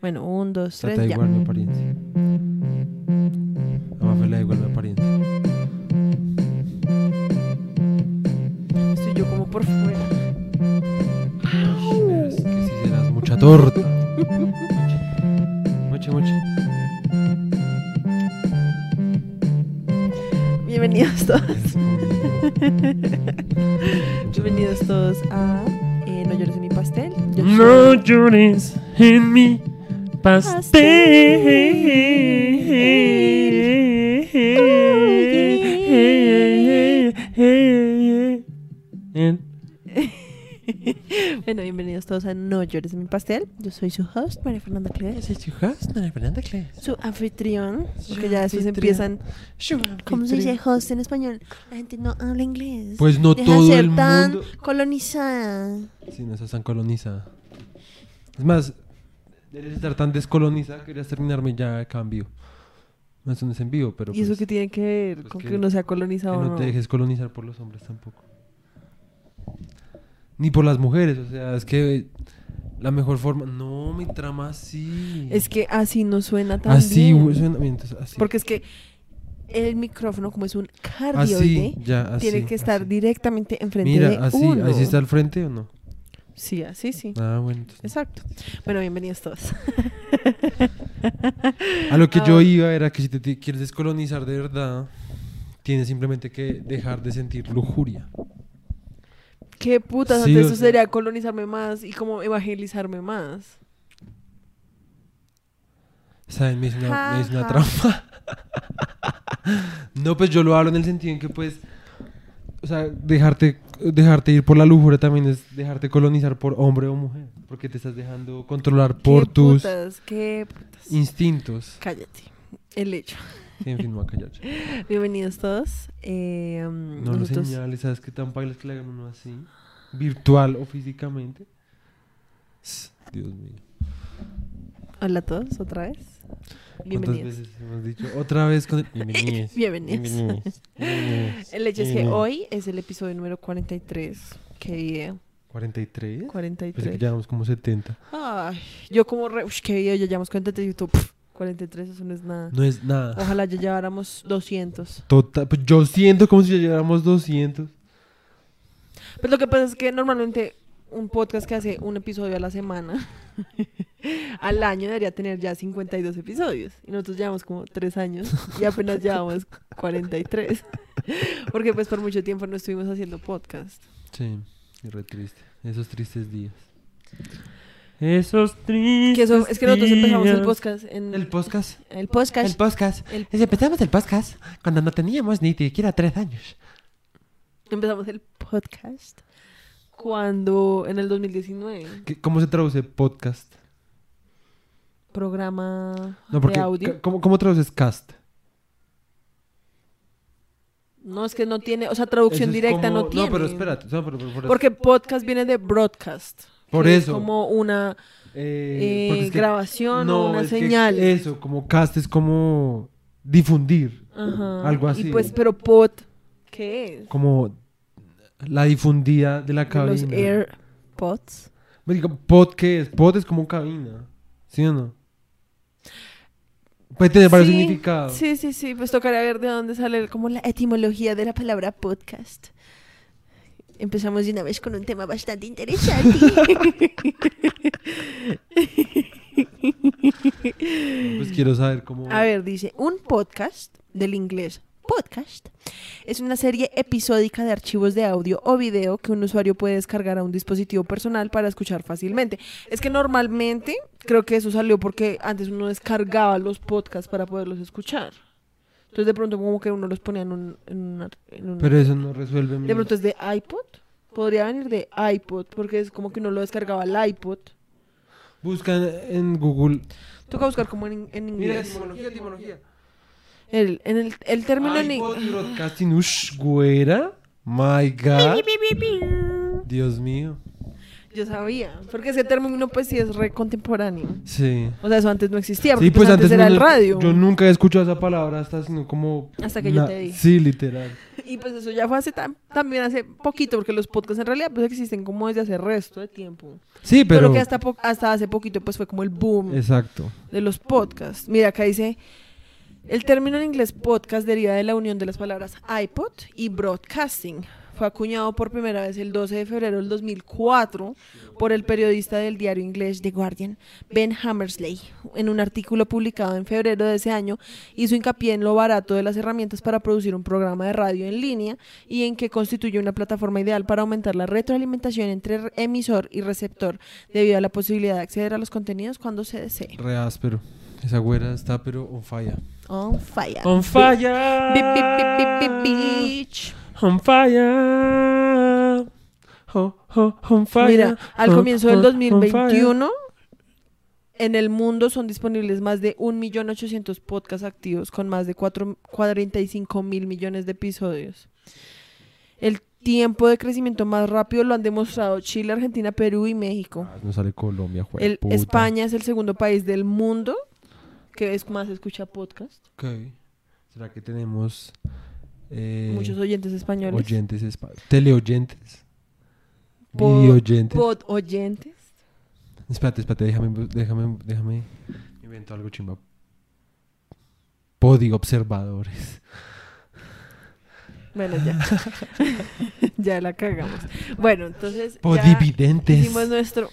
Bueno, un, dos, tres, da ya. igual mi apariencia. A Mafe le da igual mi apariencia. Estoy yo como por fuera. Es que si serás mucha torta. Mucha, mucha. Bienvenidos todos. Bienvenidos todos a eh, No llores en mi pastel. Yo soy- No llores en mi pastel. Bueno, bienvenidos todos a No llores mi pastel. Yo soy su host, María Fernanda Cleves. Soy tu host, María Fernanda Cles. Su anfitrión, Su porque ya después empiezan. ¿Cómo se dice host en español? La gente no habla inglés. Pues no Deja todo ser el tan mundo. colonizada. Sí, no estás tan colonizada. Es más, debes estar tan descolonizada que querías terminarme ya a cambio. No es un desenvío, pero ¿Y eso pues, qué tiene que ver pues con que- que uno sea que colonizado o no no? te dejes colonizar por los hombres tampoco. Ni por las mujeres, o sea, es que la mejor forma... No, mi trama así. Es que así no suena tan Así, bien. suena entonces, así. Porque es que el micrófono, como es un cardioide, Así, ya, así. tiene que estar así. directamente enfrente Mira, de así, uno. así está al frente o no. Sí, así sí. Ah, bueno. entonces- Exacto. Bueno, bienvenidos todos. A lo que Ah. yo iba era que si te, te quieres descolonizar de verdad, tienes simplemente que dejar de sentir lujuria. ¿Qué putas? Sí, antes eso sea- sería colonizarme más y como evangelizarme más. ¿Saben? Me hizo una, me hizo una Ja, trampa. no, pues yo lo hablo en el sentido en que pues, o sea, dejarte, dejarte ir por la lujuria también es dejarte colonizar por hombre o mujer. Porque te estás dejando controlar por ¿Qué tus putas? ¿Qué putas? instintos. Cállate. El hecho. Sí, en fin, no a callar. Bienvenidos todos. Eh, um, No lo nosotros- señales, ¿sabes qué tan bailas que le hagan uno así? Virtual o físicamente. Dios mío. Hola a todos, otra vez. ¿Cuántas Bienvenidos. veces hemos dicho? Otra vez con el... Bienvenidos. Bienvenidos. Bienvenidos. Bienvenidos. El hecho es que hoy es el episodio número 43. Qué video. 43. Pensé que 43. llevamos como 70. Ay, yo como re... Qué video, ya llevamos 43 y YouTube. Pff, 43, eso no es nada. No es nada. Ojalá ya lleváramos 200. Total, pues yo siento como si ya lleváramos 200. Pues lo que pasa es que normalmente un podcast que hace un episodio a la semana, al año debería tener ya 52 episodios. Y nosotros llevamos como 3 años y apenas llevamos 43. Porque pues por mucho tiempo no estuvimos haciendo podcast. Sí, y re triste. Esos tristes días. Esos tristes Que eso, es que nosotros empezamos el podcast en... El podcast. el podcast. El podcast. el- Empezamos el podcast cuando no teníamos ni siquiera tres años. empezamos el podcast cuando en el 2019 ¿Qué- ¿Cómo se traduce podcast? programa No, porque de audio. ¿cómo, ¿Cómo traduces cast? No, es que no tiene, o sea, traducción Eso es directa como- no tiene. No, pero espérate. no, pero- pero- por eso. Porque podcast viene de broadcast. Por que es eso. como una Eh, eh, porque es que- grabación no, o una es que señal. eso, como cast es como difundir. Ajá. algo Y así. pues, pero pod, ¿qué es? Como la difundida de la cabina. Los AirPods. Me digo, pod, ¿qué es? Pod es como cabina. ¿Sí o no? Puede tener varios significados. Sí, sí, sí. Pues tocaría ver de dónde sale como la etimología de la palabra podcast. Empezamos de una vez con un tema bastante interesante. Pues quiero saber cómo. A ver, dice, un podcast, del inglés podcast, es una serie episódica de archivos de audio o video que un usuario puede descargar a un dispositivo personal para escuchar fácilmente. Es que normalmente, creo que eso salió porque antes uno descargaba los podcasts para poderlos escuchar. Entonces de pronto como que uno los ponía en un... en una- en una- Pero eso no resuelve de pronto es de iPod. Podría venir de iPod porque es como que uno lo descargaba al iPod. Busca en, Google. Toca buscar como en, en inglés. etimología, etimología. El, en el, el término en inglés. Güera. My God. Dios mío. Yo sabía, porque ese término pues sí es re contemporáneo. Sí. O sea, eso antes no existía, porque Sí, pues, antes, antes era el radio. Yo nunca he escuchado esa palabra hasta sino como. Hasta que yo te dije. Sí, literal. Y pues eso ya fue hace tam- también hace poquito, porque los podcasts en realidad pues existen como desde hace resto de tiempo. Sí, Pero, pero... que hasta, hasta hace poquito pues fue como el boom Exacto. de los podcasts. Mira, acá dice, el término en inglés podcast deriva de la unión de las palabras iPod y broadcasting. Fue acuñado por primera vez el 12 de febrero del 2004 por el periodista del diario inglés The Guardian, Ben Hammersley. En un artículo publicado en febrero de ese año, hizo hincapié en lo barato de las herramientas para producir un programa de radio en línea y en que constituye una plataforma ideal para aumentar la retroalimentación entre emisor y receptor debido a la posibilidad de acceder a los contenidos cuando se desee. Re áspero. Esa güera está pero on fire. On fire. On fire. Bi- bitch. On fire. Oh, oh, on fire. Mira, al comienzo del oh, fire. 2021, en el mundo son disponibles más de 1.800.000 podcasts activos con más de 4 45 mil millones de episodios. El tiempo de crecimiento más rápido lo han demostrado Chile, Argentina, Perú y México. Ah, No sale Colombia, juega. El, España es el segundo país del mundo que es más escucha podcast. Ok. ¿Será que tenemos eh, Muchos oyentes españoles. oyentes espa- teleoyentes? Pod- Videoyentes. Pod oyentes. Espérate, espérate, déjame, déjame, déjame. Invento algo chimba. Podi observadores. Bueno, ya. ya la cagamos. Bueno, entonces. ya Podividentes. Hicimos nuestro.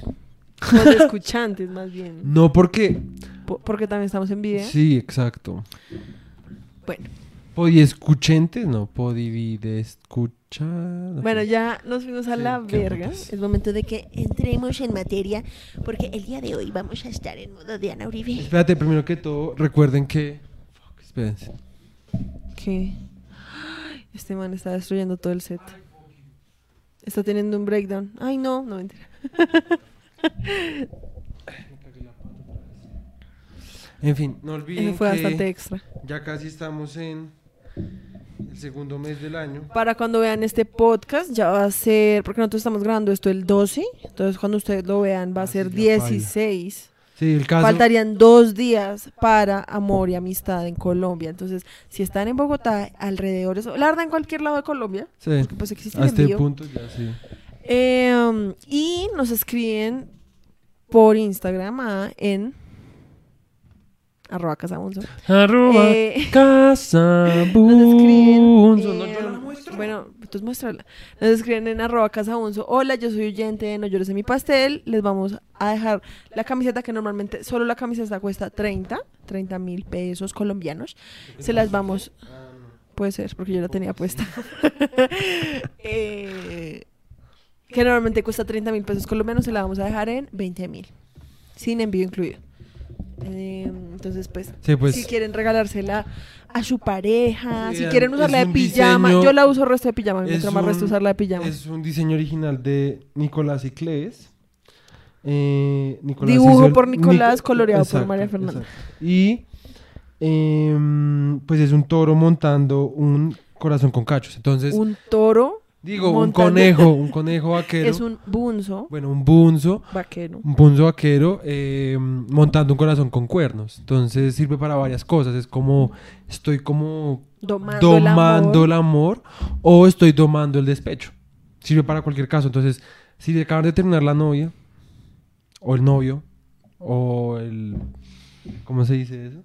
Pod escuchantes, más bien. No, porque. Po- porque también estamos en video. Sí, exacto. Bueno, Podiescuchentes, no. Podivide escucha. no bueno, ya nos fuimos a Sí, la qué verga. putas. Es momento de que. entremos en materia porque el día de hoy vamos a estar en modo de Ana Uribe. Espérate, primero que todo, recuerden que. Fuck, espérense. que. Ay, Este man está destruyendo todo el set. Está teniendo un breakdown. Ay, no, no mentira. En fin, no olviden Eso fue que bastante extra. ya casi estamos en el segundo mes del año. Para cuando vean este podcast, ya va a ser. Porque nosotros estamos grabando esto el 12. Entonces, cuando ustedes lo vean, va a Ah, ser sí, ya paila. 16. Sí, el caso. Faltarían dos días para amor y amistad en Colombia. Entonces, si están en Bogotá, alrededor de eso, la verdad en cualquier lado de Colombia, Sí, porque pues existe a el este envío. punto ya sí. Eh, um, y nos escriben por Instagram a- en arroba casabunzo. Arroba Eh, casa nos escriben, bunzo. No, eh, yo la muestro. Bueno, entonces muéstrala. Nos escriben en arroba casabunzo. Hola, yo soy oyente de No llores en mi pastel. Les vamos a dejar la camiseta que normalmente solo la camiseta cuesta 30, 30 mil pesos colombianos. Se las vamos... Puede ser, porque yo la tenía puesta. Eh, que normalmente cuesta 30 mil pesos colombianos, se la vamos a dejar en 20 mil. Sin envío incluido. Eh, entonces, pues, Sí, pues. si quieren regalársela a su pareja, si quieren usarla de pijama, diseño- yo la uso resto de pijama, me más resto usarla de pijama. Es un diseño original de Nicolás Iclees. Eh, Nicolás Dibujo el- por Nicolás, Nico- coloreado por María Fernanda. exacto. Y em, pues es un toro montando un corazón con cachos. Entonces, un toro digo, un conejo, un conejo vaquero. es un bunzo Bueno, un bunzo. vaquero. Un bunzo vaquero eh, montando un corazón con cuernos. Entonces sirve para varias cosas. Es como estoy como Domando, el amor. el amor o estoy domando el despecho. Sirve para cualquier caso. Entonces, si le acaban de terminar la novia o el novio o el... ¿Cómo se dice eso?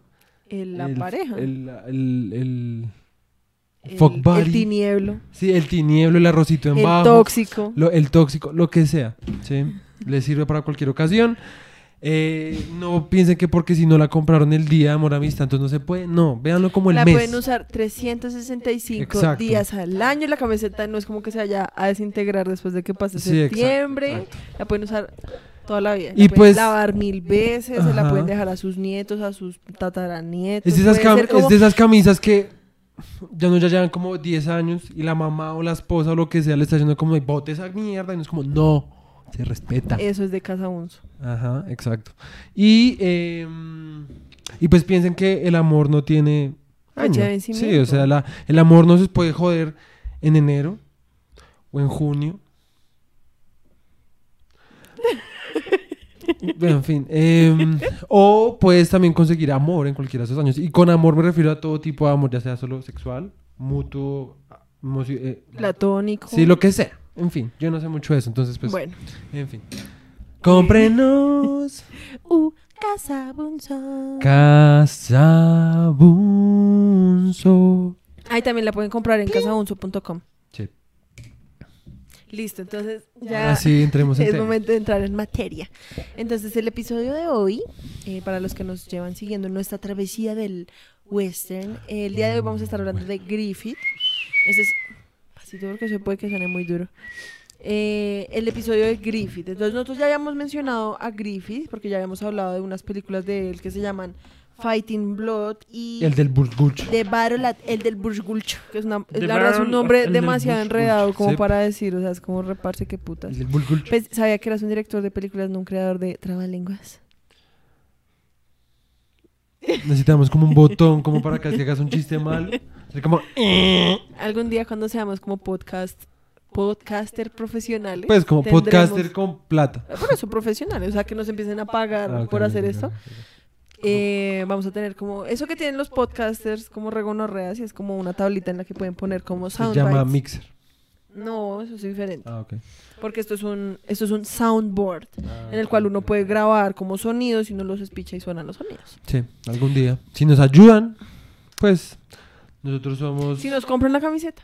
El- la El- pareja. El, el, el, El- fuck el buddy. tinieblo. Sí, el tinieblo, el arrocito en El bajo. tóxico. Lo- el tóxico, lo que sea, ¿sí? Le sirve para cualquier ocasión. Eh, no piensen que porque si no la compraron el día de amor amistad, entonces no se puede. No, véanlo como el la mes. pueden usar 365 Exacto. días al año. La camiseta no es como que se vaya a desintegrar después de que pase Sí, septiembre. exacto. La pueden usar toda la vida. Y la pueden pues- lavar mil veces. Se la pueden dejar a sus nietos, a sus tataranietos. Es de, esas cam- es de esas camisas que ya no ya llevan como 10 años y la mamá o la esposa o lo que sea le está diciendo como bote esa mierda y no es como no, se respeta. Eso es de Casa Unzo. Ajá, exacto. Y, eh, y pues piensen que el amor no tiene de año. Sí, o sea, la- el amor no se puede joder en enero o en junio. Bueno, en fin. em, o puedes también conseguir amor en cualquiera de esos años. Y con amor me refiero a todo tipo de amor, ya sea solo sexual, mutuo, eh, Platónico. sí, lo que sea. En fin, yo no sé mucho de eso, entonces pues, Bueno. en fin. Cómprenos Uh, Casa Bunzo. Casabunzo. Ahí también la pueden comprar en casabunzo.com. Listo, entonces ya Así entremos en es tema. momento de entrar en materia. Entonces el episodio de hoy, eh, para los que nos llevan siguiendo en nuestra travesía del western, eh, el día de hoy vamos a estar hablando de Griffith. Ese es... Pasito porque se puede que suene muy duro. Eh, el episodio de Griffith. Entonces nosotros ya habíamos mencionado a Griffith, porque ya habíamos hablado de unas películas de él que se llaman Fighting Blood y... El del Burgulch. De Battle at- el del Burgulch, que es una, The la verdad es un nombre demasiado enredado como sí. para decir, o sea, es como reparse que putas. El del Burgulch. Pues, sabía que eras un director de películas, no un creador de trabalenguas. Necesitamos como un botón como para que hagas un chiste mal. Así como, Algún día cuando seamos como podcast, podcaster profesionales. pues como tendremos- podcaster con plata. Por eso, profesionales, o sea, que nos empiecen a pagar Ah, por hacer esto. Eh, vamos a tener como eso que tienen los podcasters como regonorreas y es como una tablita en la que pueden poner como Se llama. Mixer. No, eso es diferente. Ah, ok. Porque esto es un esto es un soundboard en el cual uno puede grabar como sonidos y uno los espicha y suenan los sonidos. Sí, algún día. Si nos ayudan, pues nosotros somos... Si nos compran la camiseta.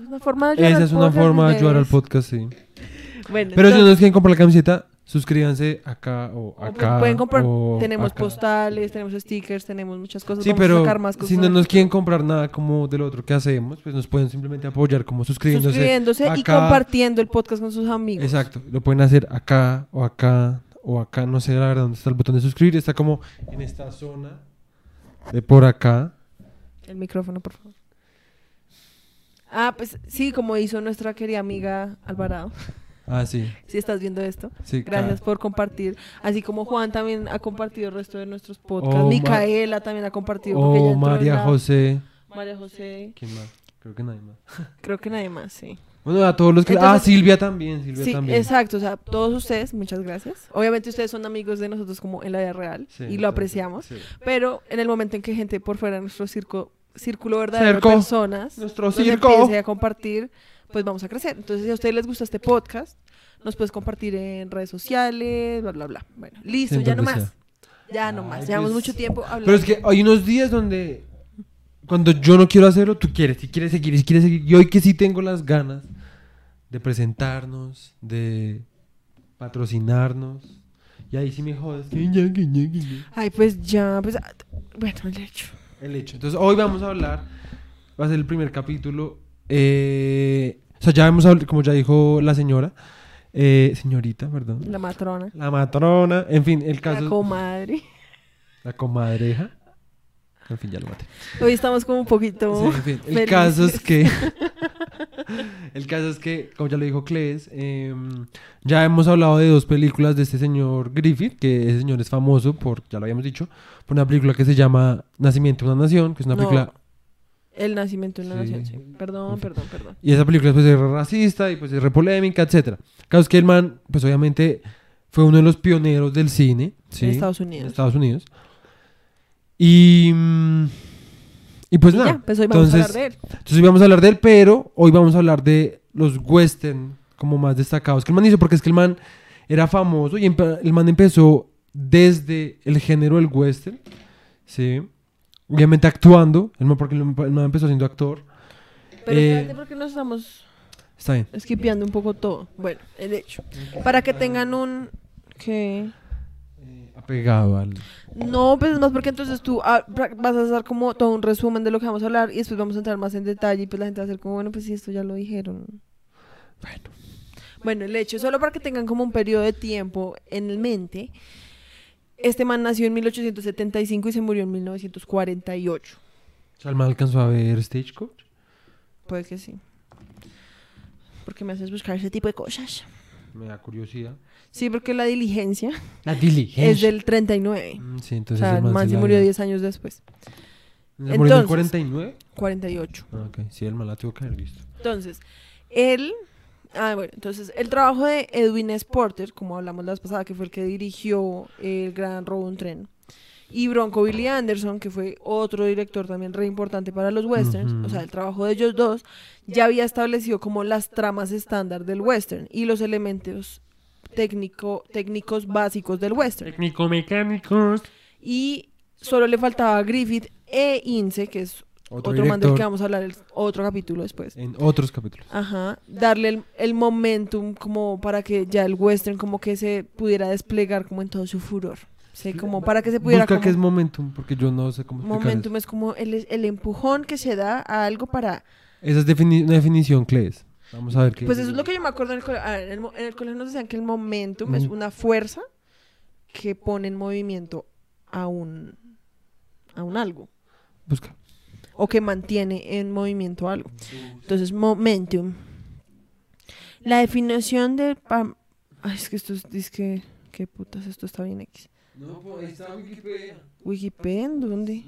Es una forma de ayudar Esa es una forma de ayudar al podcast, sí. Bueno, Pero si no entonces, nos quieren comprar la camiseta, suscríbanse acá o o acá. pueden comprar, o tenemos acá. postales, tenemos stickers, tenemos muchas cosas. Sí, vamos a pero sacar más cosas si no nos quieren comprar nada como del otro que hacemos, pues nos pueden simplemente apoyar como suscribiéndose. suscribiéndose y acá. compartiendo el podcast con sus amigos. Exacto, lo pueden hacer acá o acá o acá, no sé la verdad dónde está el botón de suscribir, está como en esta zona de por acá. El micrófono, por favor. Ah, pues sí, como hizo nuestra querida amiga Alvarado. Ah, sí, Si estás viendo esto, sí. gracias por compartir. Así como Juan también ha compartido el resto de nuestros podcasts. Oh, Micaela también ha compartido. porque ella O entró en María José. María José. ¿Quién más? Creo que nadie más. Creo que nadie más, sí. Bueno, a todos los que... ah, Silvia también, Silvia Sí, también. exacto. O sea, todos ustedes, muchas gracias. Obviamente ustedes son amigos de nosotros como en la vida real Sí, y lo apreciamos. sí. Pero en el momento en que gente por fuera de nuestro circo, círculo verdadero de personas Nuestro nos circo. empiece a compartir, pues vamos a crecer. Entonces, si a ustedes les gusta este podcast, nos puedes compartir en redes sociales, bla, bla, bla. Bueno, listo, ya no más. Ya no más. Llevamos pues, mucho tiempo hablando. Pero es que hay unos días donde cuando yo no quiero hacerlo, tú quieres, si quieres seguir, si quieres seguir. Y hoy que sí tengo las ganas de presentarnos, de patrocinarnos. Y ahí sí me jodes. Ay, pues ya, pues, ah, bueno, el hecho. El hecho. Entonces, hoy vamos a hablar, va a ser el primer capítulo. Eh, o sea, ya hemos hablado, como ya dijo la señora, eh, señorita, perdón. La matrona. La matrona, en fin, el La caso. comadre. La comadreja. En fin, ya lo maté. Hoy estamos como un poquito. Sí, en fin, el felices. caso es que. el caso es que, como ya lo dijo Cles, em, ya hemos hablado de dos películas de este señor Griffith, que ese señor es famoso por, ya lo habíamos dicho, por una película que se llama Nacimiento de una Nación, que es una No, película. El nacimiento de una Sí. nación, sí. Perdón, perdón, perdón. Y esa película pues es racista y pues es re polémica, etcétera. El caso que el man, pues obviamente fue uno de los pioneros del cine. ¿sí? En Estados En Unidos. Estados Unidos. Y. mm, Y pues Y nada. ya, pues hoy vamos entonces, a hablar de él. Entonces hoy vamos a hablar de él, pero hoy vamos a hablar de los western como más destacados que el man hizo, porque es que el man era famoso y el man empezó desde el género del western, ¿sí? Obviamente actuando, el man, porque el man el man empezó siendo actor. Pero Eh, espérate porque nos estamos Está bien. esquipeando un poco todo. Bueno, el hecho. Para que tengan un... ¿Qué? Apegado al... No, pues es más porque entonces tú ah, vas a hacer como todo un resumen de lo que vamos a hablar y después vamos a entrar más en detalle y pues la gente va a hacer como, bueno, pues sí, esto ya lo dijeron. Bueno. Bueno, el hecho, solo para que tengan como un periodo de tiempo en mente, este man nació en 1875 y se murió en 1948. O sea, el man alcanzó a ver Stagecoach. Puede que sí. Porque me haces buscar ese tipo de cosas. Me da curiosidad. Sí, porque la diligencia La diligencia. es del 39. Mm, Sí, O entonces sea, el man se murió había- 10 años después. ¿Se murió en el Entonces- 49? 48. Ah, ok. Sí, el man la tuvo que haber visto. Entonces, él. Ah, bueno, entonces el trabajo de Edwin S. Porter, como hablamos la vez pasada, que fue el que dirigió El Gran Robo un Tren, Y Bronco Billy Anderson, que fue otro director también re importante para los westerns, o sea, el trabajo de ellos dos, ya había establecido como las tramas estándar del western y los elementos técnico, técnicos básicos del western. Técnico-mecánicos. Y solo le faltaba a Griffith e Ince, que es Otro, otro, man del que vamos a hablar el otro capítulo después. en otros capítulos. Ajá, darle el, el momentum como para que ya el western como que se pudiera desplegar como en todo su furor. Sí, como para que se pudiera Busca como- qué es momentum, porque yo no sé cómo momentum es como el, el empujón que se da a algo para. Esa es defini- una definición, Cles. Vamos a ver qué pues eso es lo que yo me acuerdo en el colegio en el, mo- en el colegio nos decían que el momentum es Mm. una fuerza que pone en movimiento a un a un algo Busca. O que mantiene en movimiento algo. Entonces, momentum. La definición de... Ay, es que esto es... es que, ¿Qué putas? Esto está bien X. No, pues está Wikipedia. Wikipedia, ¿en dónde?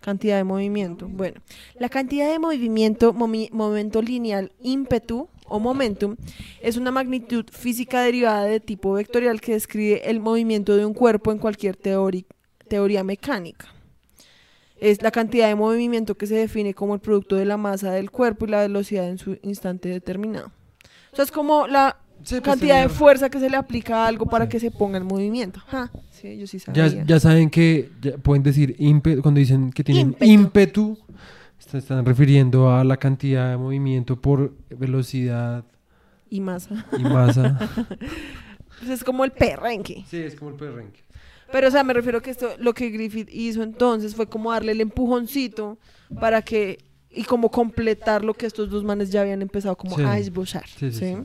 Cantidad de movimiento. Bueno, la cantidad de movimiento, momi- momento lineal, ímpetu o momentum es una magnitud física derivada de tipo vectorial que describe el movimiento de un cuerpo en cualquier teoría mecánica. Es la cantidad de movimiento que se define como el producto de la masa del cuerpo y la velocidad en su instante determinado. O sea, es como la Sí, pues, cantidad de señor. fuerza que se le aplica a algo para que se ponga en movimiento. Ja, sí, yo sí sabía. Ya, ya saben que ya pueden decir ímpetu, cuando dicen que tienen Ímpetu. ímpetu, se están refiriendo a la cantidad de movimiento por velocidad Y masa. y masa. Pues es como el perrenque. sí, es como el perrenque. Pero, o sea, me refiero que esto, lo que Griffith hizo entonces fue como darle el empujoncito para que, y como completar lo que estos dos manes ya habían empezado como Sí. a esbozar. Sí.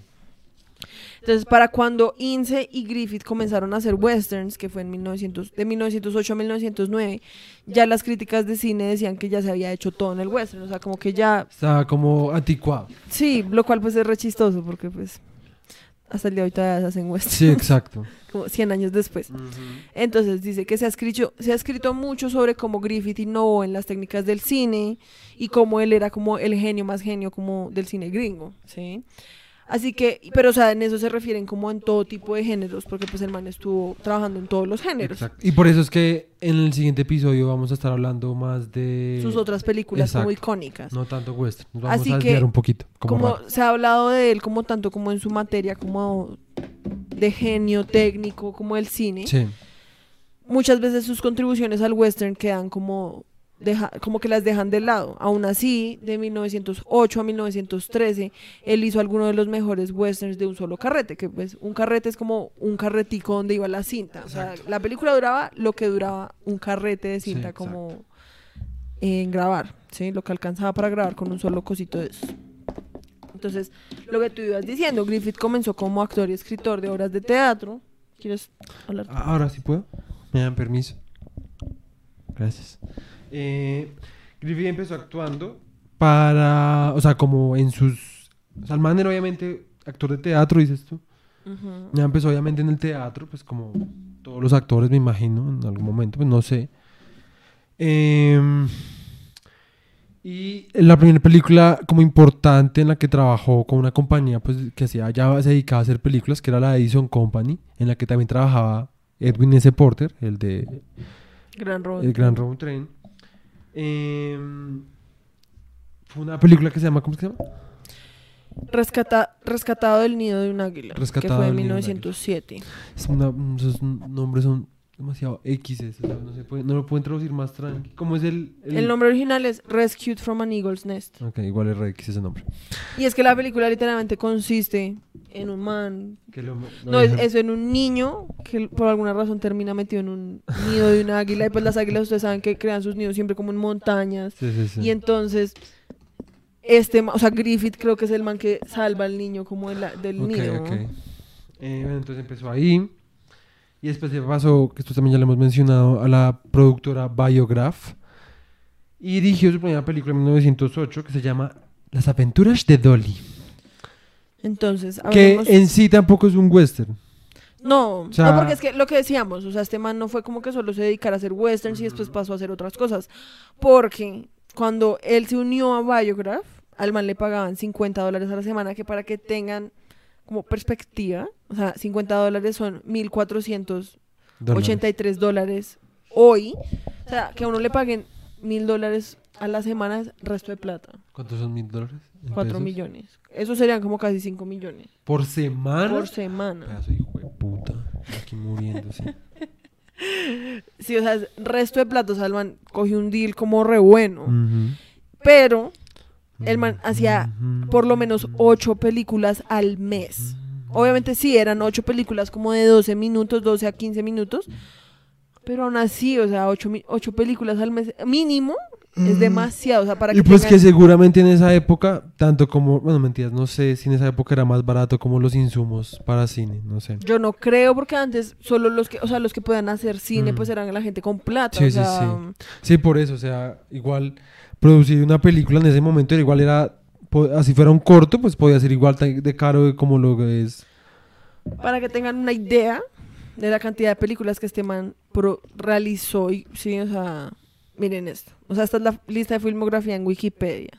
Entonces, para cuando Ince y Griffith comenzaron a hacer westerns, que fue en 1900, de 1908 a 1909, ya las críticas de cine decían que ya se había hecho todo en el western, o sea, como que ya Estaba como anticuado. Sí, lo cual pues es re chistoso porque pues hasta el día de hoy todavía se hacen westerns, Sí, exacto. como 100 años después. Entonces dice que se ha, escrito, se ha escrito mucho sobre cómo Griffith innovó en las técnicas del cine y cómo él era como el genio más genio como del cine gringo, ¿sí? Así que, pero o sea, en eso se refieren como en todo tipo de géneros, porque pues el man estuvo trabajando en todos los géneros. Exacto. Y por eso es que en el siguiente episodio vamos a estar hablando más de... Sus otras películas como icónicas. No tanto western. Nos vamos Así a que, desviar un poquito. Como, como se ha hablado de él como tanto como en su materia como de genio técnico como el cine Sí. muchas veces sus contribuciones al western quedan como deja- como que las dejan de lado aún así de 1908 a 1913 él hizo algunos de los mejores westerns de un solo carrete que pues un carrete es como un carretico donde iba la cinta o sea la película duraba lo que duraba un carrete de cinta como en grabar sí lo que alcanzaba para grabar con un solo cosito de eso entonces, lo que tú ibas diciendo, Griffith comenzó como actor y escritor de obras de teatro. ¿Quieres hablar? Ah, Ahora sí puedo. Me dan permiso. Gracias. Eh, Griffith empezó actuando para, o sea, como en sus... O sea, el man era obviamente actor de teatro, dices tú. Ya empezó obviamente en el teatro, pues como todos los actores, me imagino, en algún momento, pues no sé. Em, y la primera película como importante en la que trabajó con una compañía pues que hacía, ya se dedicaba a hacer películas, que era la Edison Company, en la que también trabajaba Edwin S. Porter, el de Gran. El Gran Road Train. Em, fue una película que se llama, ¿cómo se llama? Rescata- rescatado del nido de un águila. Rescatado que fue del en nido de un águila. 1907. Es una- esos nombres son demasiado X, o sea, no, se puede- no lo pueden traducir más tranqui. ¿Cómo es el, El nombre original es Rescued from an Eagle's Nest. Ok, igual es re X ese nombre. Y es que la película literalmente consiste en un man. Que lo- lo No, es eso, en un niño que por alguna razón termina metido en un nido de un águila. Y pues las águilas, ustedes saben que crean sus nidos siempre como en montañas. Sí, sí, sí. Y entonces, este, o sea, Griffith creo que es el man que salva al niño como de la- del nido. ok. Eh, bueno, entonces empezó ahí. Y después se pasó, que esto también ya lo hemos mencionado, a la productora Biograph. Y dirigió su primera película en 1908 que se llama Las aventuras de Dolly. Entonces, Que hablemos- en sí tampoco es un western. No, sea- no, porque es que lo que decíamos, o sea, este man no fue como que solo se dedicara a hacer westerns y después pasó a hacer otras cosas. Porque cuando él se unió a Biograph, al man le pagaban 50 dólares a la semana, que para que tengan como perspectiva, o sea, 50 dólares son 1400 Dólares. 83 dólares hoy. O sea, que a uno le paguen mil dólares a la semana es resto de plata. ¿Cuántos son mil dólares? en 4 pesos? millones. Eso serían como casi 5 millones ¿Por semana? por semana. Pedazo hijo de puta. Aquí muriéndose. Sí, o sea, es resto de plata. O sea, el man cogió un deal como re bueno. Pero el man hacía por lo menos 8 películas al mes. Obviamente sí, eran 8 películas como de 12 minutos, 12 a 15 minutos. Pero aún así, o sea, 8, películas al mes mínimo es demasiado. O sea, para Mm. Y que pues tengan- que seguramente en esa época, tanto como, bueno, mentiras, no sé si en esa época era más barato como los insumos para cine, no sé. Yo no creo porque antes solo los que, o sea, los que puedan hacer cine Mm. pues eran la gente con plata. Sí, o sí, sea, sí. Sí, por eso, o sea, igual producir una película en ese momento era igual era, así fuera un corto, pues podía ser igual de caro como lo que es. Para que tengan una idea de la cantidad de películas que este man pro- realizó y sí, o sea, miren esto. O sea, esta es la lista de filmografía en Wikipedia.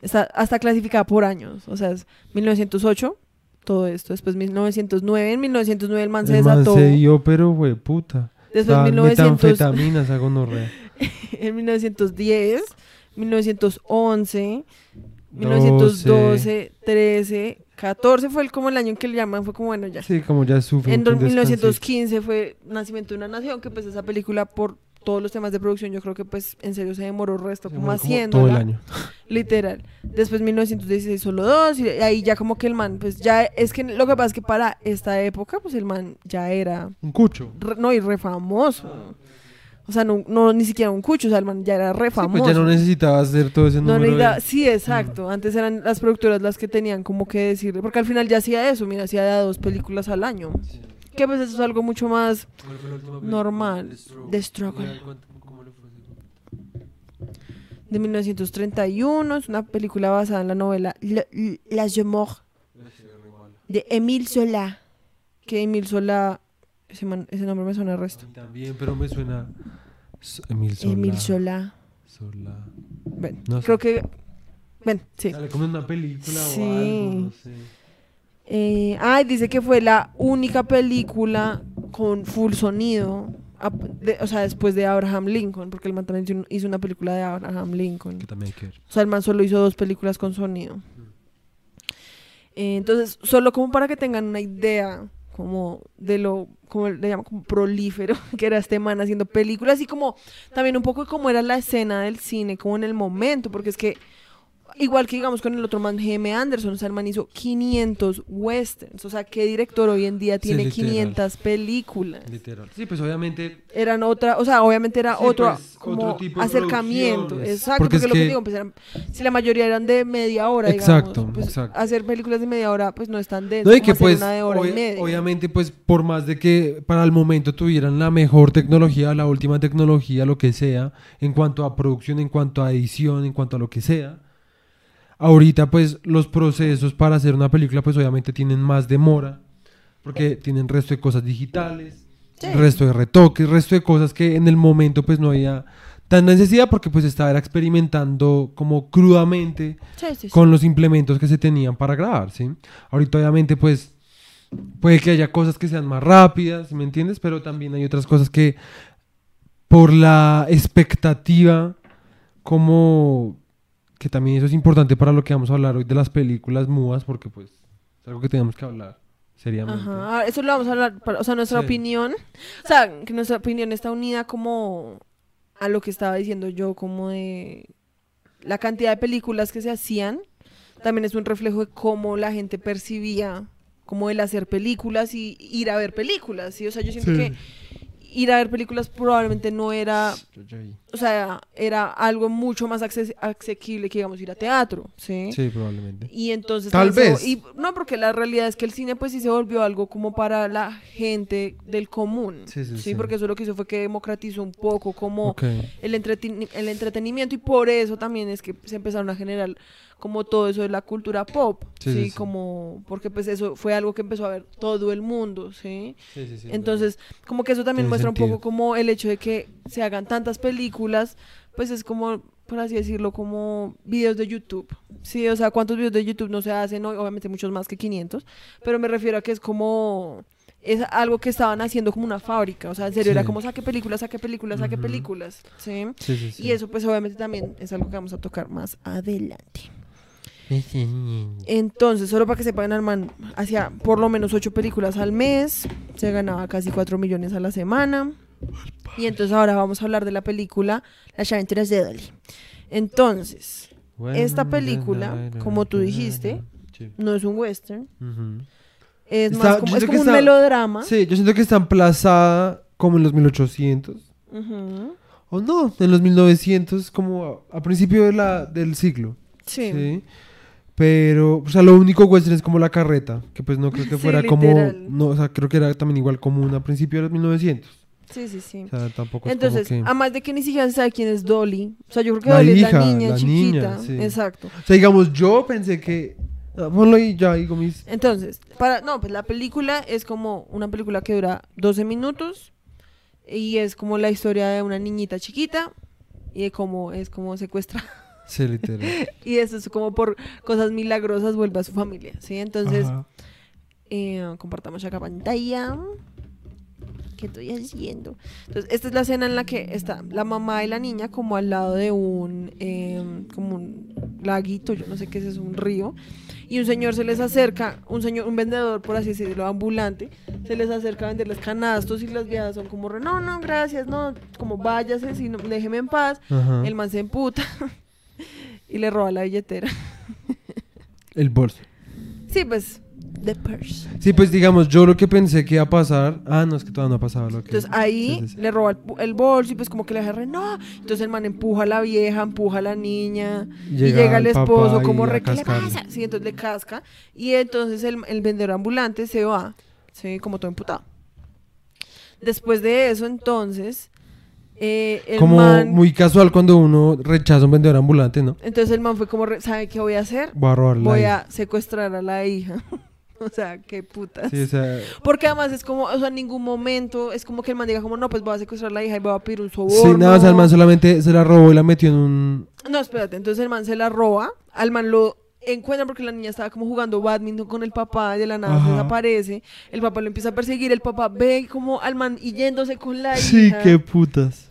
Está hasta clasificada por años, o sea, es 1908 todo esto, después 1909, en 1909 el man se El man desató. se dio, pero güey, puta. Después Estaban 1900 metanfetaminas a gonorrea. en 1910, 1911, 1912, 13, 14 fue el, como el año en que le llaman, fue como bueno ya. Sí, como ya sufre. En un do- descansito. 1915 fue Nacimiento de una Nación, que pues esa película por todos los temas de producción yo creo que pues en serio se demoró resto Se como haciendo Todo el año. literal. Después 1916 solo dos y ahí ya como que el man pues ya es que lo que pasa es que para esta época pues el man ya era Un cucho. re- no y re famoso. O sea, no, no ni siquiera un cucho, o sea, el man ya era re Sí, famoso. pues ya no necesitaba hacer todo ese No número. necesitaba- de- sí, exacto. Antes eran las productoras las que tenían como que decirle, porque al final ya hacía eso, mira, hacía dos películas al año. Que pues eso es algo mucho más normal. The Struggle. De 1931, es una película basada en la novela le- Las de Mort de Émile Zola. Que Émile Zola, ese, man- ese nombre me suena el resto. También, pero me suena. Emil Sola. Émile Zola. Sola. Bueno, No sé. creo que... Ven, sí. Sale como una película Sí. o algo, no sé. Eh, ay, dice que fue la única película con full sonido. de- o sea, después de Abraham Lincoln, porque el man también hizo un- hizo una película de Abraham Lincoln. Que también hay que ver. O sea, el man solo hizo dos películas con sonido. Eh, entonces, solo como para que tengan una idea como de lo, como le llaman, como prolífero, que era este man haciendo películas y como también un poco como era la escena del cine, como en el momento, porque es que igual que digamos con el otro man, G.M. Anderson, o sea, el man hizo 500 westerns, o sea, ¿qué director hoy en día Sí, tiene literal. 500 películas? Literal. Sí, pues obviamente. eran otra, o sea, obviamente era Sí, otro pues, como otro tipo de acercamiento, exacto, Porque porque, es lo que que- digo, pues eran, si la mayoría eran de media hora, Exacto, digamos, pues, exacto. hacer películas de media hora, pues no es tan denso No, y que pues, una de hora y media. obviamente, pues, por más de que para el momento tuvieran la mejor tecnología, la última tecnología, lo que sea, en cuanto a producción, en cuanto a edición, en cuanto a lo que sea, ahorita, pues, los procesos para hacer una película, pues, obviamente tienen más demora, porque tienen resto de cosas digitales, Sí. resto de retoques, resto de cosas que en el momento, pues, no había tan necesidad, porque, pues, estaba experimentando como crudamente Sí, sí, sí. con los implementos que se tenían para grabar, ¿sí? Ahorita obviamente pues puede que haya cosas que sean más rápidas, ¿me entiendes? Pero también hay otras cosas que por la expectativa como que también eso es importante para lo que vamos a hablar hoy de las películas mudas porque pues es algo que tenemos que hablar seriamente. Ajá, ah, eso lo vamos a hablar, para- o sea, nuestra Sí. opinión, o sea, que nuestra opinión está unida como a lo que estaba diciendo yo, como de la cantidad de películas que se hacían, también es un reflejo de cómo la gente percibía como el hacer películas y ir a ver películas, ¿sí? O sea, yo siento Sí. que ir a ver películas probablemente no era, o sea, era algo mucho más asequible que, digamos, ir a teatro, ¿sí? Sí, probablemente. Y entonces Tal vez. y no, porque la realidad es que el cine pues sí se volvió algo como para la gente del común. Sí, sí, sí. porque eso lo que hizo fue que democratizó un poco como el, el entretenimiento y por eso también es que se empezaron a generar como todo eso de la cultura pop, Sí, ¿sí? sí, sí. Como porque pues eso fue algo que empezó a ver todo el mundo, ¿sí? Sí, sí, sí, Entonces, como que eso también Tiene muestra un poco como el hecho de que se hagan tantas películas, pues es como, por así decirlo, como videos de YouTube. Sí, o sea, ¿cuántos videos de YouTube no se hacen hoy? Obviamente muchos más que 500, pero me refiero a que es como es algo que estaban haciendo como una fábrica. O sea, en serio, Sí. era como saque películas, saque películas, saque películas. sí, sí. Y eso, pues obviamente también es algo que vamos a tocar más adelante. Entonces, solo para que sepan, el man hacía por lo menos ocho películas al mes, se ganaba casi cuatro millones a la semana. Y entonces ahora vamos a hablar de la película Las aventuras de Dolly. Entonces, esta película, como tú dijiste, no es un western, es Está- más como, es un está- melodrama. Sí, yo siento que está emplazada como en los 1800. Ujú. O no, en los 1900, como a, a principio de la, del siglo. Sí. Sí. Pero, o sea, lo único western es como la carreta, que pues no creo que Sí, fuera como, no, o sea, creo que era también igual común a principios de los 1900. sí, sí, sí. O sea, tampoco es Entonces, como que... además de que ni siquiera se sabe quién es Dolly, o sea, yo creo que La Dolly es la niña la chiquita, niña, sí. exacto. O sea, digamos, yo pensé que... ah, Ponlo ahí ya, digo mis... Entonces, para no, pues la película es como una película que dura 12 minutos y es como la historia de una niñita chiquita y de cómo es como secuestra Sí, literal. y eso es como por cosas milagrosas vuelve a su familia, ¿sí? Entonces, eh, compartamos acá pantalla. ¿Qué estoy haciendo? Entonces, esta es la escena en la que está la mamá y la niña como al lado de un, eh, como un laguito, yo no sé qué es, eso, un río. Y un señor se les acerca, un señor, un vendedor, por así decirlo, ambulante, se les acerca a venderles canastos y las viejas son como, no, no, gracias, no, como váyase, si no, déjeme en paz. Ajá. El man se emputa y le roba la billetera. El bolso. Sí, pues, the purse. Sí, pues digamos, yo lo que pensé que iba a pasar... Ah, no, es que todavía no ha pasado lo que... Entonces ahí Sí, sí, sí. le roba el, bolso y pues como que le agarra, no. Entonces el man empuja a la vieja, empuja a la niña y Llega el esposo como re, ¿qué le cascarle. pasa? Sí, entonces le casca y entonces el, el vendedor ambulante se va, sí, como todo emputado. Después de eso entonces, eh, el Como man, muy casual cuando uno rechaza a un vendedor ambulante, ¿no? entonces el man fue como, ¿sabe qué voy a hacer? Voy a robarle. Voy a secuestrar a la hija. o sea, qué putas. Sí, o sea, Porque además es como, o sea, en ningún momento es como que el man diga como, no, pues voy a secuestrar a la hija y voy a pedir un sí, soborno. nada, o sea, el man solamente se la robó y la metió en un... No, espérate, entonces el man se la roba, al man lo encuentra porque la niña estaba como jugando badminton con el papá y de la nada Ajá. desaparece, el papá lo empieza a perseguir, el papá ve como al man y yéndose con la Sí, hija. qué putas.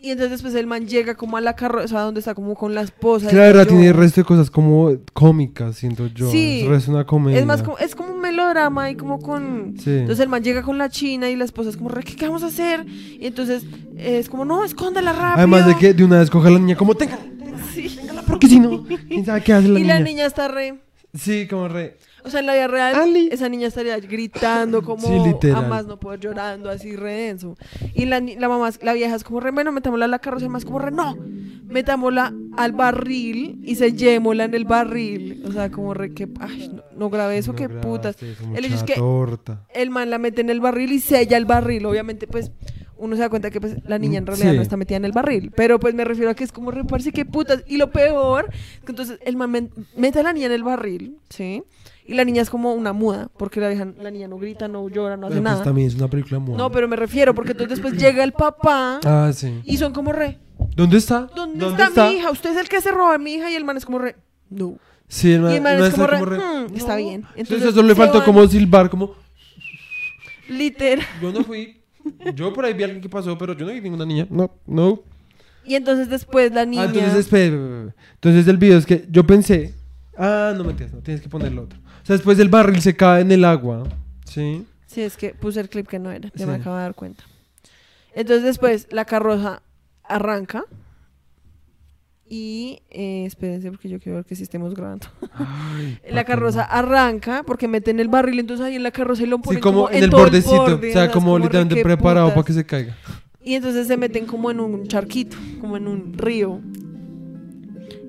Y entonces después el man llega como a la carroza donde está como con la esposa. Que la verdad yo- tiene el resto de cosas como cómicas, siento yo. Sí. Es una comedia. Es más como, es como un melodrama y como con... Sí. Entonces el man llega con la china y la esposa es como, "Re, ¿qué, qué vamos a hacer? Y entonces es como, no, escóndala rápido. Además de que de una vez coge a la niña como, tenga, Sí. porque si no, quién sabe qué hace la Y niña. la niña está re... Sí, como re... O sea, en la vida real, Ali. esa niña estaría gritando como Sí, literal. a más no poder llorando, así re denso. Y la, la mamá, la vieja es como re, bueno, metámosla a la carroza, y más como re, no, metámosla al barril y sellémosla en el barril. O sea, como re, que, ay, no, no grabé eso, No qué putas. eso, El hecho es que torta. el man la mete en el barril y sella el barril. Obviamente, pues, uno se da cuenta que pues, la niña en Mm, realidad sí. no está metida en el barril. Pero pues me refiero a que es como reparse qué putas. Y lo peor, que entonces el man mete a la niña en el barril, ¿sí? Y la niña es como una muda, porque la, vieja- la niña no grita, no llora, no hace Bueno, pues nada. también es una película muy... No, pero me refiero, porque entonces después llega el papá Ah, sí. y son como re, ¿Dónde está? ¿dónde, está, mi hija? Usted es el que se roba a mi hija y el man es como re, no. Sí, el man, Y el man es como está re, "Hmm, está bien". Entonces, solo le faltó van. como silbar, como... Literal. Yo no fui. Yo por ahí vi a alguien que pasó, pero yo no vi ninguna niña. No, no. Y entonces después la niña... Ah, entonces, espera. Entonces el video es que yo pensé... Ah, no metías, no, tienes que ponerlo otro. Sea, después del barril se cae en el agua. ¿Sí? Sí, es que puse el clip que no era, ya me Sí. acabo de dar cuenta. Entonces después la carroza arranca y eh, espérense porque yo quiero ver que sí estemos grabando. Ay, La carroza arranca porque meten el barril, entonces ahí en la carroza y lo Sí, ponen como, en el bordecito. borde, o sea, como literalmente preparado para que se caiga. Y entonces se meten como en un charquito, como en un río.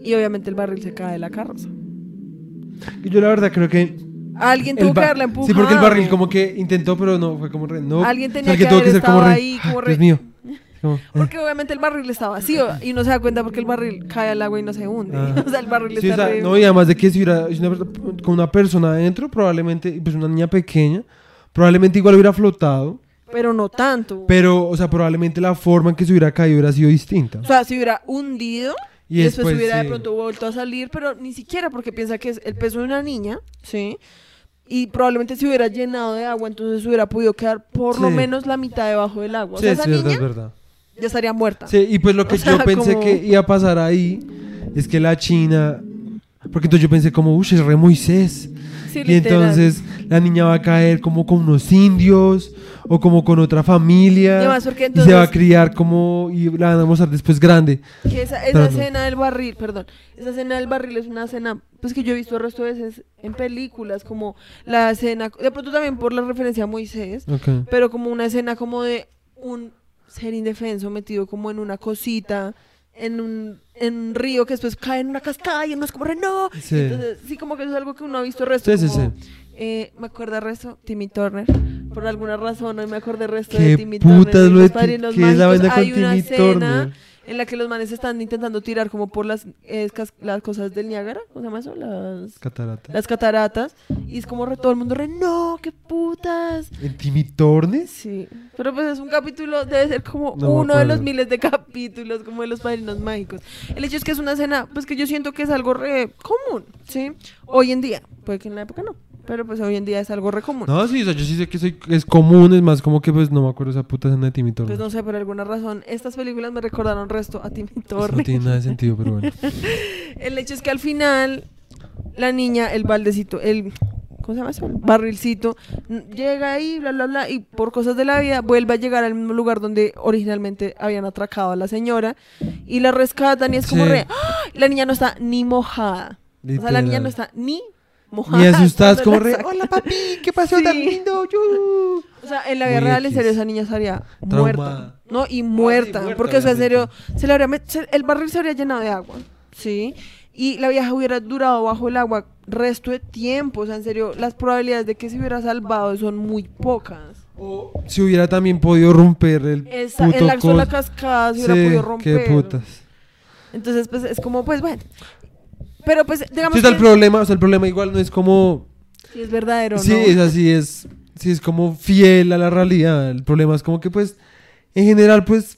Y obviamente el barril se cae de la carroza. Y yo la verdad creo que... Alguien tuvo que darle empujado. Sí, porque el barril como que intentó, pero no, fue como re... No. Alguien O sea, tenía que, tuvo haber ser como re, ahí, como "Ah, re- Dios mío. Como, eh. Porque obviamente el barril está vacío y no se da cuenta porque el barril cae al agua y no se hunde. Ah. O sea, el barril Sí, o está sea, re- no, y además de que si hubiera una con una persona adentro, probablemente, pues una niña pequeña, probablemente igual hubiera flotado, Pero no tanto. pero, o sea, probablemente la forma en que se hubiera caído hubiera sido distinta. o sea, si hubiera hundido Y y después, después, hubiera de pronto vuelto a salir, pero ni siquiera porque piensa que es el peso de una niña, ¿sí? y probablemente se hubiera llenado de agua, entonces hubiera podido quedar por lo menos la mitad debajo del agua. O Sí, es verdad, niña es verdad. ya estaría muerta. Sí, y pues lo que O sea, yo pensé como- que iba a pasar ahí es que la China. Porque entonces yo pensé como, uy, es re Moisés. Sí, y entonces la niña va a caer como con unos indios o como con otra familia. Y además porque y se va a criar como. Y la van a mostrar después grande. Que esa, esa no. escena del barril, perdón, esa escena del barril es una escena, pues que yo he visto el resto de veces en películas, como la escena, de pronto también por la referencia a Moisés, pero como una escena como de un ser indefenso metido como en una cosita, en un, en un río que después cae en una cascada y uno es como, re, no. Sí. Entonces, sí, como que eso es algo que uno ha visto el resto. Sí, sí, como, sí. eh, me acuerdo el resto, Timmy Turner. Por alguna razón hoy me acordé el resto Qué de Timmy putas Turner. lo los de ¿qué es la vaina con Timmy Turner? En la que los manes están intentando tirar como por las, eh, cas- las cosas del Niágara. ¿Cómo se llama eso? Las, Catarata. las cataratas. Y es como re, todo el mundo re, no, qué putas. ¿En Timmy Tornes? Sí, pero pues es un capítulo, debe ser como No uno de los miles de capítulos, como de los padrinos mágicos. El hecho es que es una escena, pues que yo siento que es algo re común, ¿sí? Hoy en día, puede que en la época no, pero pues hoy en día es algo re común. No, sí, o sea, yo sí sé que soy, es común, es más como que pues no me acuerdo esa puta escena de Timmy Tornes. Pues no sé, por alguna razón, estas películas me recordaron resto a Timmy Eso no tiene nada de sentido, pero bueno. El hecho es que al final, la niña, el baldecito, el. ¿Cómo se llama eso? El barrilcito, llega ahí, bla, bla, bla, y por cosas de la vida vuelve a llegar al mismo lugar donde originalmente habían atracado a la señora y la rescatan y es como Sí. re. ¡ah! La niña no está ni mojada. O sea, la niña no está ni mojada. Ni asustadas, como la re, hola papi, ¿qué pasó tan lindo? Yu". O sea, en la vida Muy real, en serio, esa niña estaría Traumada. muerta. ¿No? Y muerta. muerta, porque, o sea, en serio, se le habría se- el barril se habría llenado de agua. ¿Sí? Y la vieja hubiera durado bajo el agua resto de tiempo. O sea, en serio, las probabilidades de que se hubiera salvado son muy pocas. Si hubiera también podido romper el Esa, puto en la sola coso. cascada se hubiera podido romper. qué putas. Entonces, pues es como, pues bueno. Pero pues, digamos Sí, está el problema, o sea, el problema igual no es como... si es verdadero, Sí, ¿no? es así, es... Sí, es como fiel a la realidad. El problema es como que, pues, en general, pues...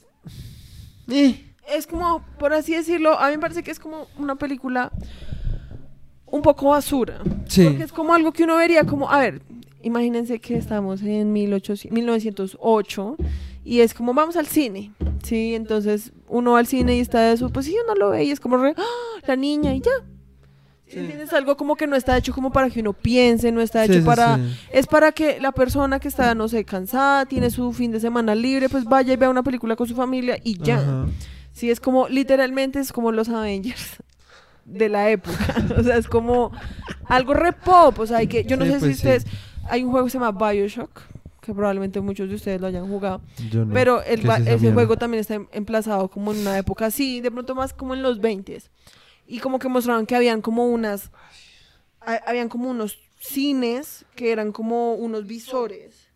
eh, es como, por así decirlo, a mí me parece que es como una película un poco basura. Sí. Porque es como algo que uno vería como, a ver, imagínense que estamos en 1800 1908 y es como, vamos al cine, ¿sí? Entonces uno va al cine y está de su, pues sí, uno lo ve y es como, re, ¡ah! la niña y ya. ¿Sí ¿Entiendes? Algo como que no está hecho como para que uno piense, no está hecho sí, para... sí. Es para que la persona que está, no sé, cansada, tiene su fin de semana libre, pues vaya y vea una película con su familia y ya. Ajá. Sí, es como, literalmente es como los Avengers de la época. o sea, es como algo re pop. O sea, hay que, yo no sé pues si ustedes, hay un juego que se llama Bioshock, que probablemente muchos de ustedes lo hayan jugado. Yo no. Pero el, ¿Qué ba- es ese mierda? juego también está em- emplazado como en una época así, de pronto más como en los 20 Y como que mostraban que habían como unas, ha- habían como unos cines que eran como unos visores.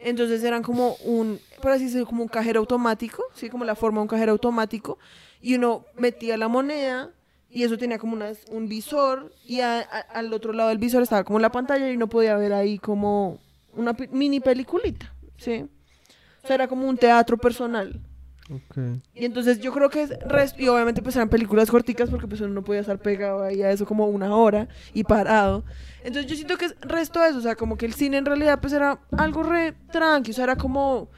Entonces eran como un, por así decirlo, como un cajero automático, sí, como la forma de un cajero automático. Y uno metía la moneda y eso tenía como unas, un visor y a- a- al otro lado del visor estaba como la pantalla y uno podía ver ahí como una mini peliculita, ¿sí? O sea, era como un teatro personal. Ok. Y entonces yo creo que es y obviamente pues eran películas corticas porque pues uno no podía estar pegado ahí a eso como una hora y parado. Entonces yo siento que es resto de eso, o sea, como que el cine en realidad pues era algo re tranqui, o sea, era como,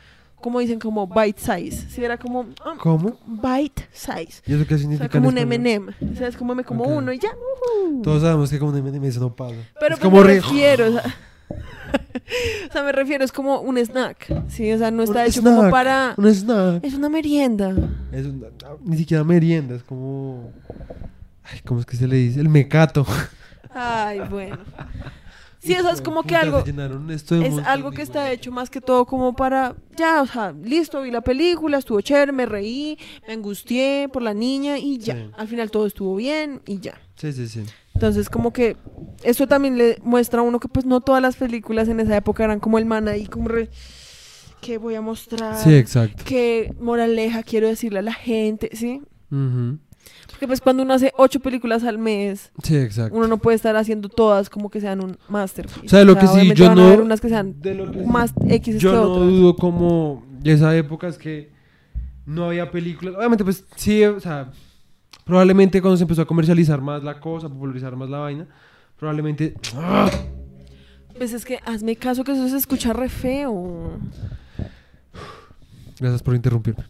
como dicen, como bite size, sí, era como ah, ¿Cómo? bite size. ¿Y eso qué O significa? sea, como un? M&M, o sea, es como me como Ok. uno y ya. ujú. Todos sabemos que como un M&M eso no pasa. Pero es pues como me re... refiero, o sea, o sea, me refiero, es como un snack, sí, o sea, no está Un hecho como para... Un snack. Es una merienda. Es una- ni siquiera merienda, es como... Ay, ¿cómo es que se le dice? El mecato. Ay, bueno. Sí, eso es como que algo... Es algo que está hecho más que todo como para, ya, o sea, listo, vi la película, estuvo chévere, me reí, me angustié por la niña y ya. Sí. Al final todo estuvo bien y ya. Sí, sí, sí. Entonces, como que eso también le muestra a uno que pues no todas las películas en esa época eran como el man ahí, como re, ¿qué voy a mostrar? Sí, exacto. ¿Qué moraleja quiero decirle a la gente? ¿Sí? Porque pues cuando uno hace ocho películas al mes, Sí, exacto. uno no puede estar haciendo todas como que sean un masterpiece. O sea, lo que sí, obviamente yo van a no- haber unas que sean de lo que- más X Yo que no otras. dudo como de esa época es que no había películas. Obviamente, pues sí, o sea, probablemente cuando se empezó a comercializar más la cosa, popularizar más la vaina, probablemente. ¡Ah! Pues es que hazme caso que eso se escucha re feo. Gracias por interrumpirme.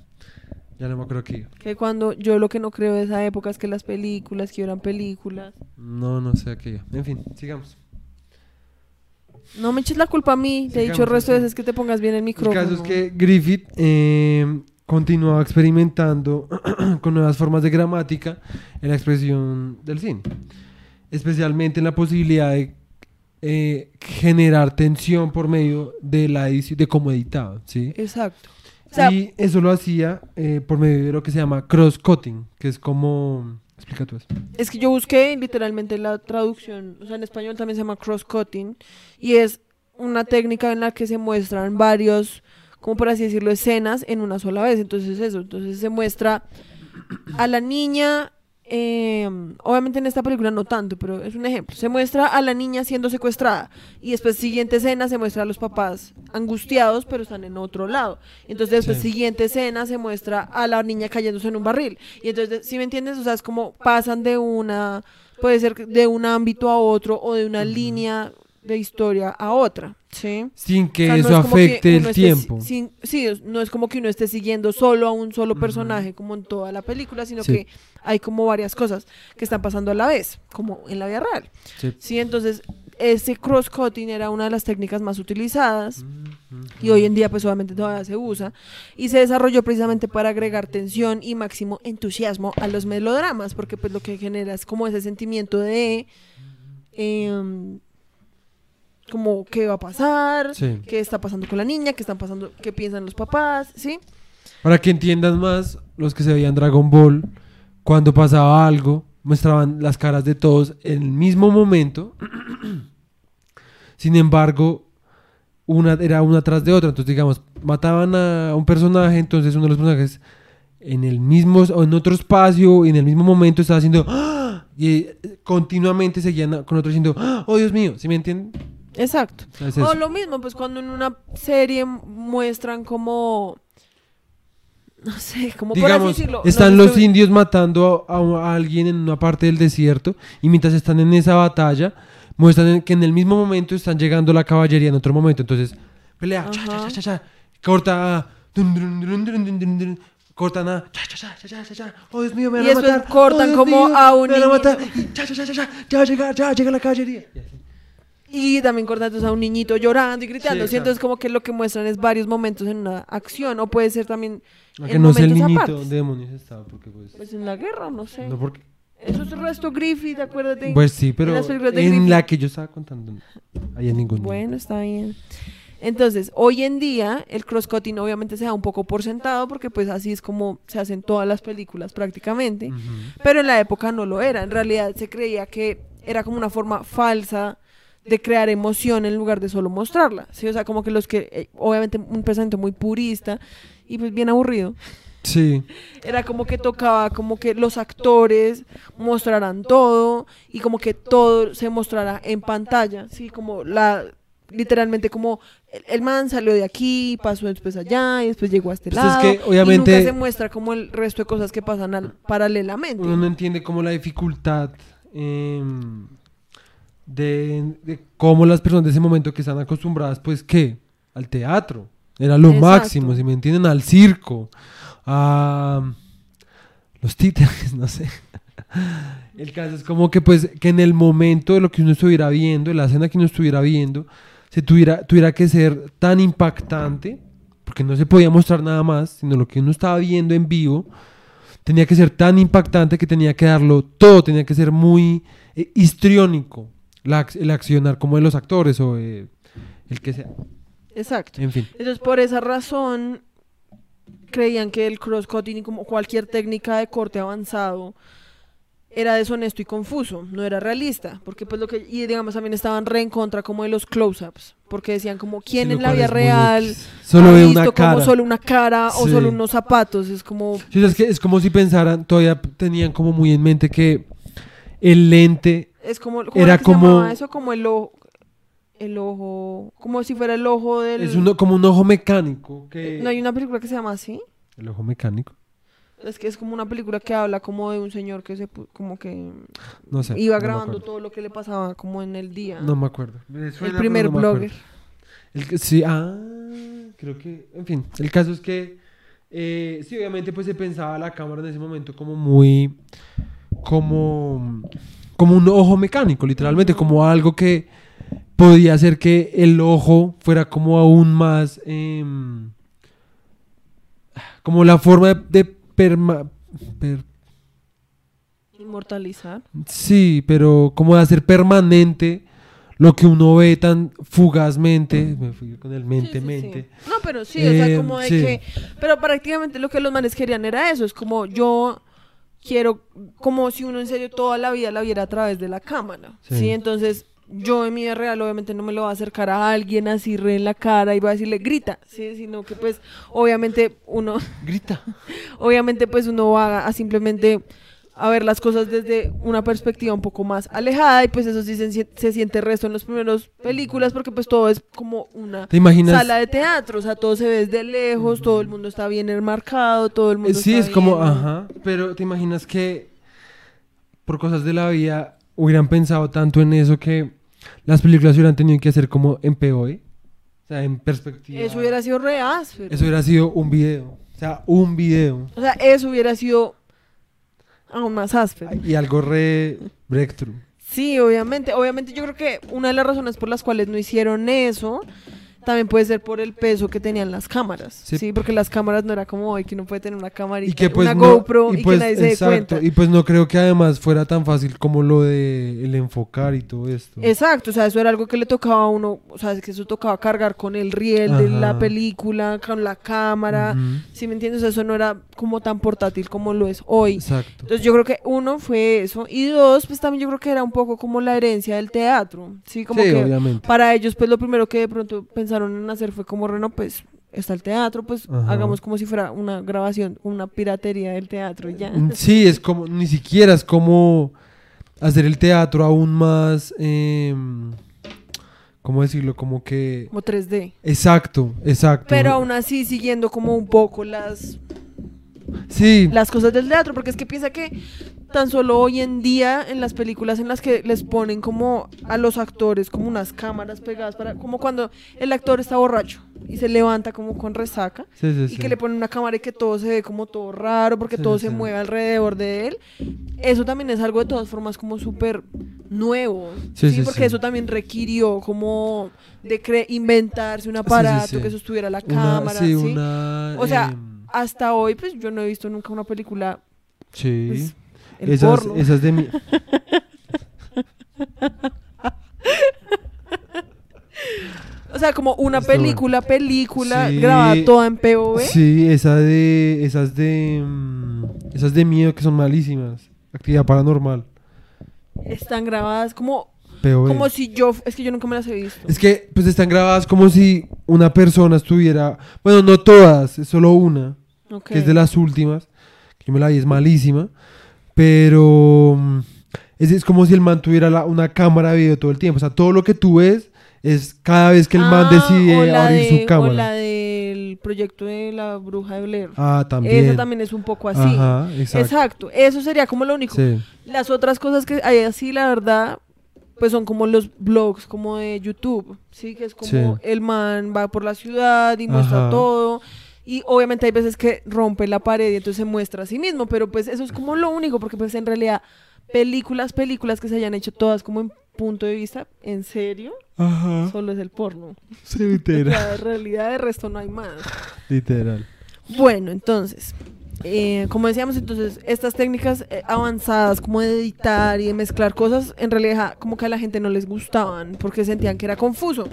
Ya no me acuerdo iba. Que cuando yo lo que no creo de esa época es que las películas, que eran películas. No, no sé a iba. En fin, sigamos. No me eches la culpa a mí. Te he dicho el resto de veces que te pongas bien el El micrófono. caso es que Griffith eh, continuaba experimentando con nuevas formas de gramática en la expresión del cine. Especialmente en la posibilidad de eh, generar tensión por medio de la edición, de cómo editaba, ¿sí? Exacto. O sea, y eso lo hacía eh, por medio de lo que se llama cross-cutting, que es como... Explica tú eso. Es que yo busqué literalmente la traducción, o sea, en español también se llama cross-cutting, y es una técnica en la que se muestran varios, como por así decirlo, escenas en una sola vez. Entonces eso, entonces se muestra a la niña, eh, obviamente en esta película no tanto, pero es un ejemplo, se muestra a la niña siendo secuestrada y después siguiente escena se muestra a los papás angustiados pero están en otro lado. Entonces después Sí. siguiente escena se muestra a la niña cayéndose en un barril. Y entonces, si me entiendes? O sea, es como pasan de una, puede ser de un ámbito a otro o de una línea de historia a otra, ¿sí? Sin que O sea, no eso es como que afecte el tiempo. si- sin- sí, no es como que uno esté siguiendo solo a un solo personaje como en toda la película, sino Sí. que hay como varias cosas que están pasando a la vez, como en la vida real. Sí. Sí, entonces ese cross-cutting era una de las técnicas más utilizadas y hoy en día pues obviamente todavía se usa y se desarrolló precisamente para agregar tensión y máximo entusiasmo a los melodramas porque pues lo que genera es como ese sentimiento de em, como qué va a pasar, Sí. qué está pasando con la niña, qué están pasando, qué piensan los papás, ¿sí? Para que entiendan más, los que se veían Dragon Ball, cuando pasaba algo, mostraban las caras de todos en el mismo momento. Sin embargo, una era una tras de otra. Entonces, digamos, mataban a un personaje, entonces uno de los personajes en el mismo o en otro espacio y en el mismo momento estaba haciendo ¡Ah! y eh, continuamente seguían con otro diciendo ¡Ah! oh Dios mío, ¿sí me entienden? Exacto. Es O lo mismo, pues cuando en una serie muestran como no sé, como por así Digamos, decirlo, están no los estoy- indios matando a, a alguien en una parte del desierto y mientras están en esa batalla muestran que en el mismo momento están llegando la caballería en otro momento. Entonces, pelea, cha, cha, cha, cha, corta, a, dun, cortan a, cha, cha, cha, cha, cha, cha, cha, oh Dios mío, me Y van a después matar. cortan oh, como mío, a un me van a matar. Y ya a ya llega la caballería. Y así. Y también cortan entonces a un niñito llorando y gritando. Sí, ¿sí? Entonces como que lo que muestran es varios momentos en una acción. O puede ser también Aunque en no sé el niñito apartes. dónde demonios estaba, porque pues... Pues en la guerra, no sé. No porque... Eso es el resto Griffith, acuérdate. Pues sí, pero en Griffith. la que yo estaba contando, no había ningún... Bueno, está bien. Entonces, hoy en día el cross-cutting obviamente se da un poco por sentado porque pues así es como se hacen todas las películas prácticamente. Ujú. Pero en la época no lo era. En realidad se creía que era como una forma falsa de crear emoción en lugar de solo mostrarla. ¿sí? O sea, como que los que, eh, obviamente un pensamiento muy purista y pues bien aburrido. Sí. Era como que tocaba como que los actores mostraran todo y como que todo se mostrara en pantalla, sí, como la literalmente como el, el man salió de aquí, pasó después allá y después llegó a este Pues es lado. que, obviamente- y nunca se muestra como el resto de cosas que pasan al- paralelamente. Uno no entiende como la dificultad em, de, de cómo las personas de ese momento que están acostumbradas, pues, ¿qué? Al teatro. Era lo Exacto. máximo, si me entienden, al circo, a los títeres, no sé. El caso es como que, pues, que en el momento de lo que uno estuviera viendo, en la escena que uno estuviera viendo, se tuviera, tuviera que ser tan impactante, porque no se podía mostrar nada más, sino lo que uno estaba viendo en vivo, tenía que ser tan impactante que tenía que darlo todo, tenía que ser muy eh, histriónico la el accionar como de los actores o eh, el que sea. Exacto. En fin. Entonces, por esa razón, creían que el cross-cutting y como cualquier técnica de corte avanzado era deshonesto y confuso, no era realista, porque pues lo que, y digamos también estaban re en contra como de los close-ups, porque decían como, ¿quién Sí, en la vida real. Solo ha visto una cara. como solo una cara o Sí. solo unos zapatos? Es como, Sí, es, que es como si pensaran, todavía tenían como muy en mente que el lente es como, ¿cómo Era se como- eso como el ojo, el ojo, como si fuera el ojo del... es uno, como un ojo mecánico. Que... No hay una película que se llama así. El ojo mecánico. Es que es como una película que habla como de un señor que se como que No sé. iba grabando todo lo que le pasaba como en el día. No me acuerdo. Me el primer no blogger. El que- sí, ah, creo que, en fin, el caso es que, eh, sí, obviamente pues se pensaba la cámara en ese momento como muy, como, como un ojo mecánico, literalmente, como algo que podía hacer que el ojo fuera como aún más, em, como la forma de, de perma- per- Inmortalizar. Sí, pero como de hacer permanente lo que uno ve tan fugazmente. Me fui con el mente, Sí, sí, sí. mente. No, pero sí, o sea, como de sí. que... Pero prácticamente lo que los manes querían era eso, es como yo quiero, como si uno en serio toda la vida la viera a través de la cámara, Sí. ¿sí? Entonces, yo en mi vida real obviamente no me lo voy a acercar a alguien así re en la cara y voy a decirle, grita, ¿sí? Sino que pues, obviamente uno, Grita. obviamente pues uno va a simplemente a ver las cosas desde una perspectiva un poco más alejada y pues eso sí se, sien- se siente resto en las primeras películas porque pues todo es como una ¿Te imaginas? sala de teatro, o sea, todo se ve desde lejos, todo el mundo está bien enmarcado, todo el mundo Sí, está es como, ajá. Pero te imaginas que por cosas de la vida hubieran pensado tanto en eso que las películas hubieran tenido que hacer como en POE. O sea, en perspectiva. Eso hubiera sido re áspero. Eso hubiera sido un video. O sea, un video. O sea, eso hubiera sido aún más áspero. Y algo re breakthrough. Sí, obviamente. Obviamente yo creo que una de las razones por las cuales no hicieron eso también puede ser por el peso que tenían las cámaras. Sí. Sí, porque las cámaras no era como hoy que uno puede tener una camarita, Y que pues una no, GoPro y, pues, que nadie se dé exacto, cuenta. Y pues no creo que además fuera tan fácil como lo de el enfocar y todo esto. Exacto, o sea, eso era algo que le tocaba a uno, o sea, es que eso tocaba cargar con el riel de la película, con la cámara, Ujú, ¿sí me entiendes? O sea, eso no era como tan portátil como lo es hoy. Exacto. Entonces yo creo que uno fue eso y dos, pues también yo creo que era un poco como la herencia del teatro, ¿sí? Como sí, que obviamente. para ellos pues lo primero que de pronto pensaron en hacer fue como, Reno, pues está el teatro, pues Ajá. hagamos como si fuera una grabación, una piratería del teatro y ya. Mm, Sí, es como, ni siquiera es como hacer el teatro aún más, em, ¿cómo decirlo? Como que... Como 3D. Exacto, exacto. Pero aún así siguiendo como un poco las Sí, las cosas del teatro, porque es que piensa que tan solo hoy en día en las películas en las que les ponen como a los actores como unas cámaras pegadas para como cuando el actor está borracho y se levanta como con resaca sí, sí, y sí. que le ponen una cámara y que todo se ve como todo raro porque todo se mueve alrededor de él. Eso también es algo de todas formas como súper nuevo, Sí, porque eso también requirió como de cre- inventarse un aparato que sostuviera la Una- cámara, sí, ¿sí? una... O sea, em, hasta hoy pues yo no he visto nunca una película sí. pues, el esas, porno. esas de mi... O sea, como una película, película Sí. grabada toda en POV. Sí, esa de, esas de... mm, esas de miedo que son malísimas. Actividad paranormal. Están grabadas como, POV. como si yo. Es que yo nunca me las he visto. Es que pues están grabadas como si una persona estuviera, bueno, no todas, es solo una, Ok. que es de las últimas, que yo me la vi, es malísima, pero mm, es, es como si el man tuviera la- una cámara de video todo el tiempo, o sea, todo lo que tú ves es cada vez que el man Ah, decide abrir de- su cámara. O la del proyecto de la bruja de Blair. Ah, también. Esa también es un poco así. Ajá, exacto. Exacto. Eso sería como lo único. Sí. Las otras cosas que hay así, la verdad, pues son como los blogs como de YouTube, ¿sí? Que es como Sí. el man va por la ciudad y muestra Ajá. todo. Y obviamente hay veces que rompe la pared y entonces se muestra a sí mismo, pero pues eso es como lo único, porque pues en realidad películas, películas que se hayan hecho todas como en punto de vista, en serio, Ajá. solo es el porno. Sí, literal. en realidad de resto no hay más. literal. Bueno, entonces, eh, como decíamos, entonces, estas técnicas eh, avanzadas como de editar y de mezclar cosas, en realidad como que a la gente no les gustaban porque sentían que era confuso.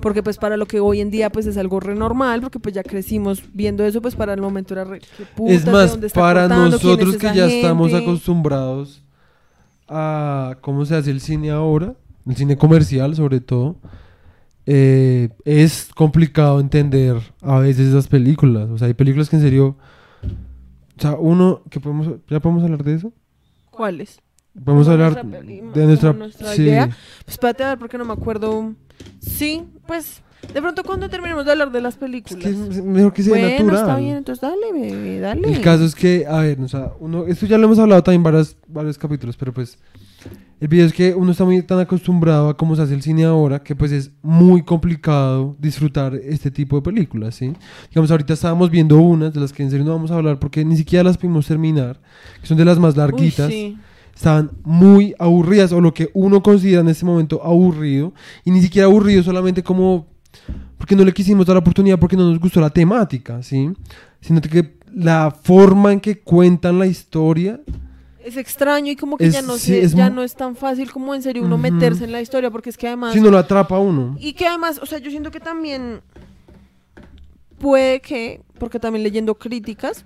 Porque pues para lo que hoy en día pues es algo re normal, porque pues ya crecimos viendo eso, pues para el momento era re... ¿qué putas, es más, dónde está para cortando? ¿Quién es nosotros que ya estamos acostumbrados a cómo se hace el cine ahora, el cine comercial sobre todo, eh, es complicado entender a veces esas películas. O sea, hay películas que en serio... O sea, uno, que podemos, ¿ya podemos hablar de eso? ¿Cuáles? Podemos Como hablar nuestra de nuestra... nuestra sí. idea. Pues espérate a ver porque no me acuerdo. Sí, pues De pronto cuando terminemos de hablar de las Es películas. que es mejor que sea bueno, natural. está bien, entonces dale, bebé, dale. El caso es que, a ver, o sea, uno, esto ya lo hemos hablado también varios, varios capítulos, pero pues el video es que uno está muy tan acostumbrado a cómo se hace el cine ahora que pues es muy complicado disfrutar este tipo de películas, ¿sí? Digamos, ahorita estábamos viendo unas de las que en serio no vamos a hablar porque ni siquiera las pudimos terminar, que son de las más Uy, larguitas. sí. Estaban muy aburridas o lo que uno considera en este momento aburrido y ni siquiera aburrido solamente como porque no le quisimos dar la oportunidad porque no nos gustó la temática, ¿sí? Sino que la forma en que cuentan la historia Es extraño y como que Es- ya no sí, sé, es ya no es tan fácil como en serio uno Ujú. meterse en la historia, porque es que además si no lo atrapa uno. y que además, o sea, yo siento que también puede que, porque también leyendo críticas,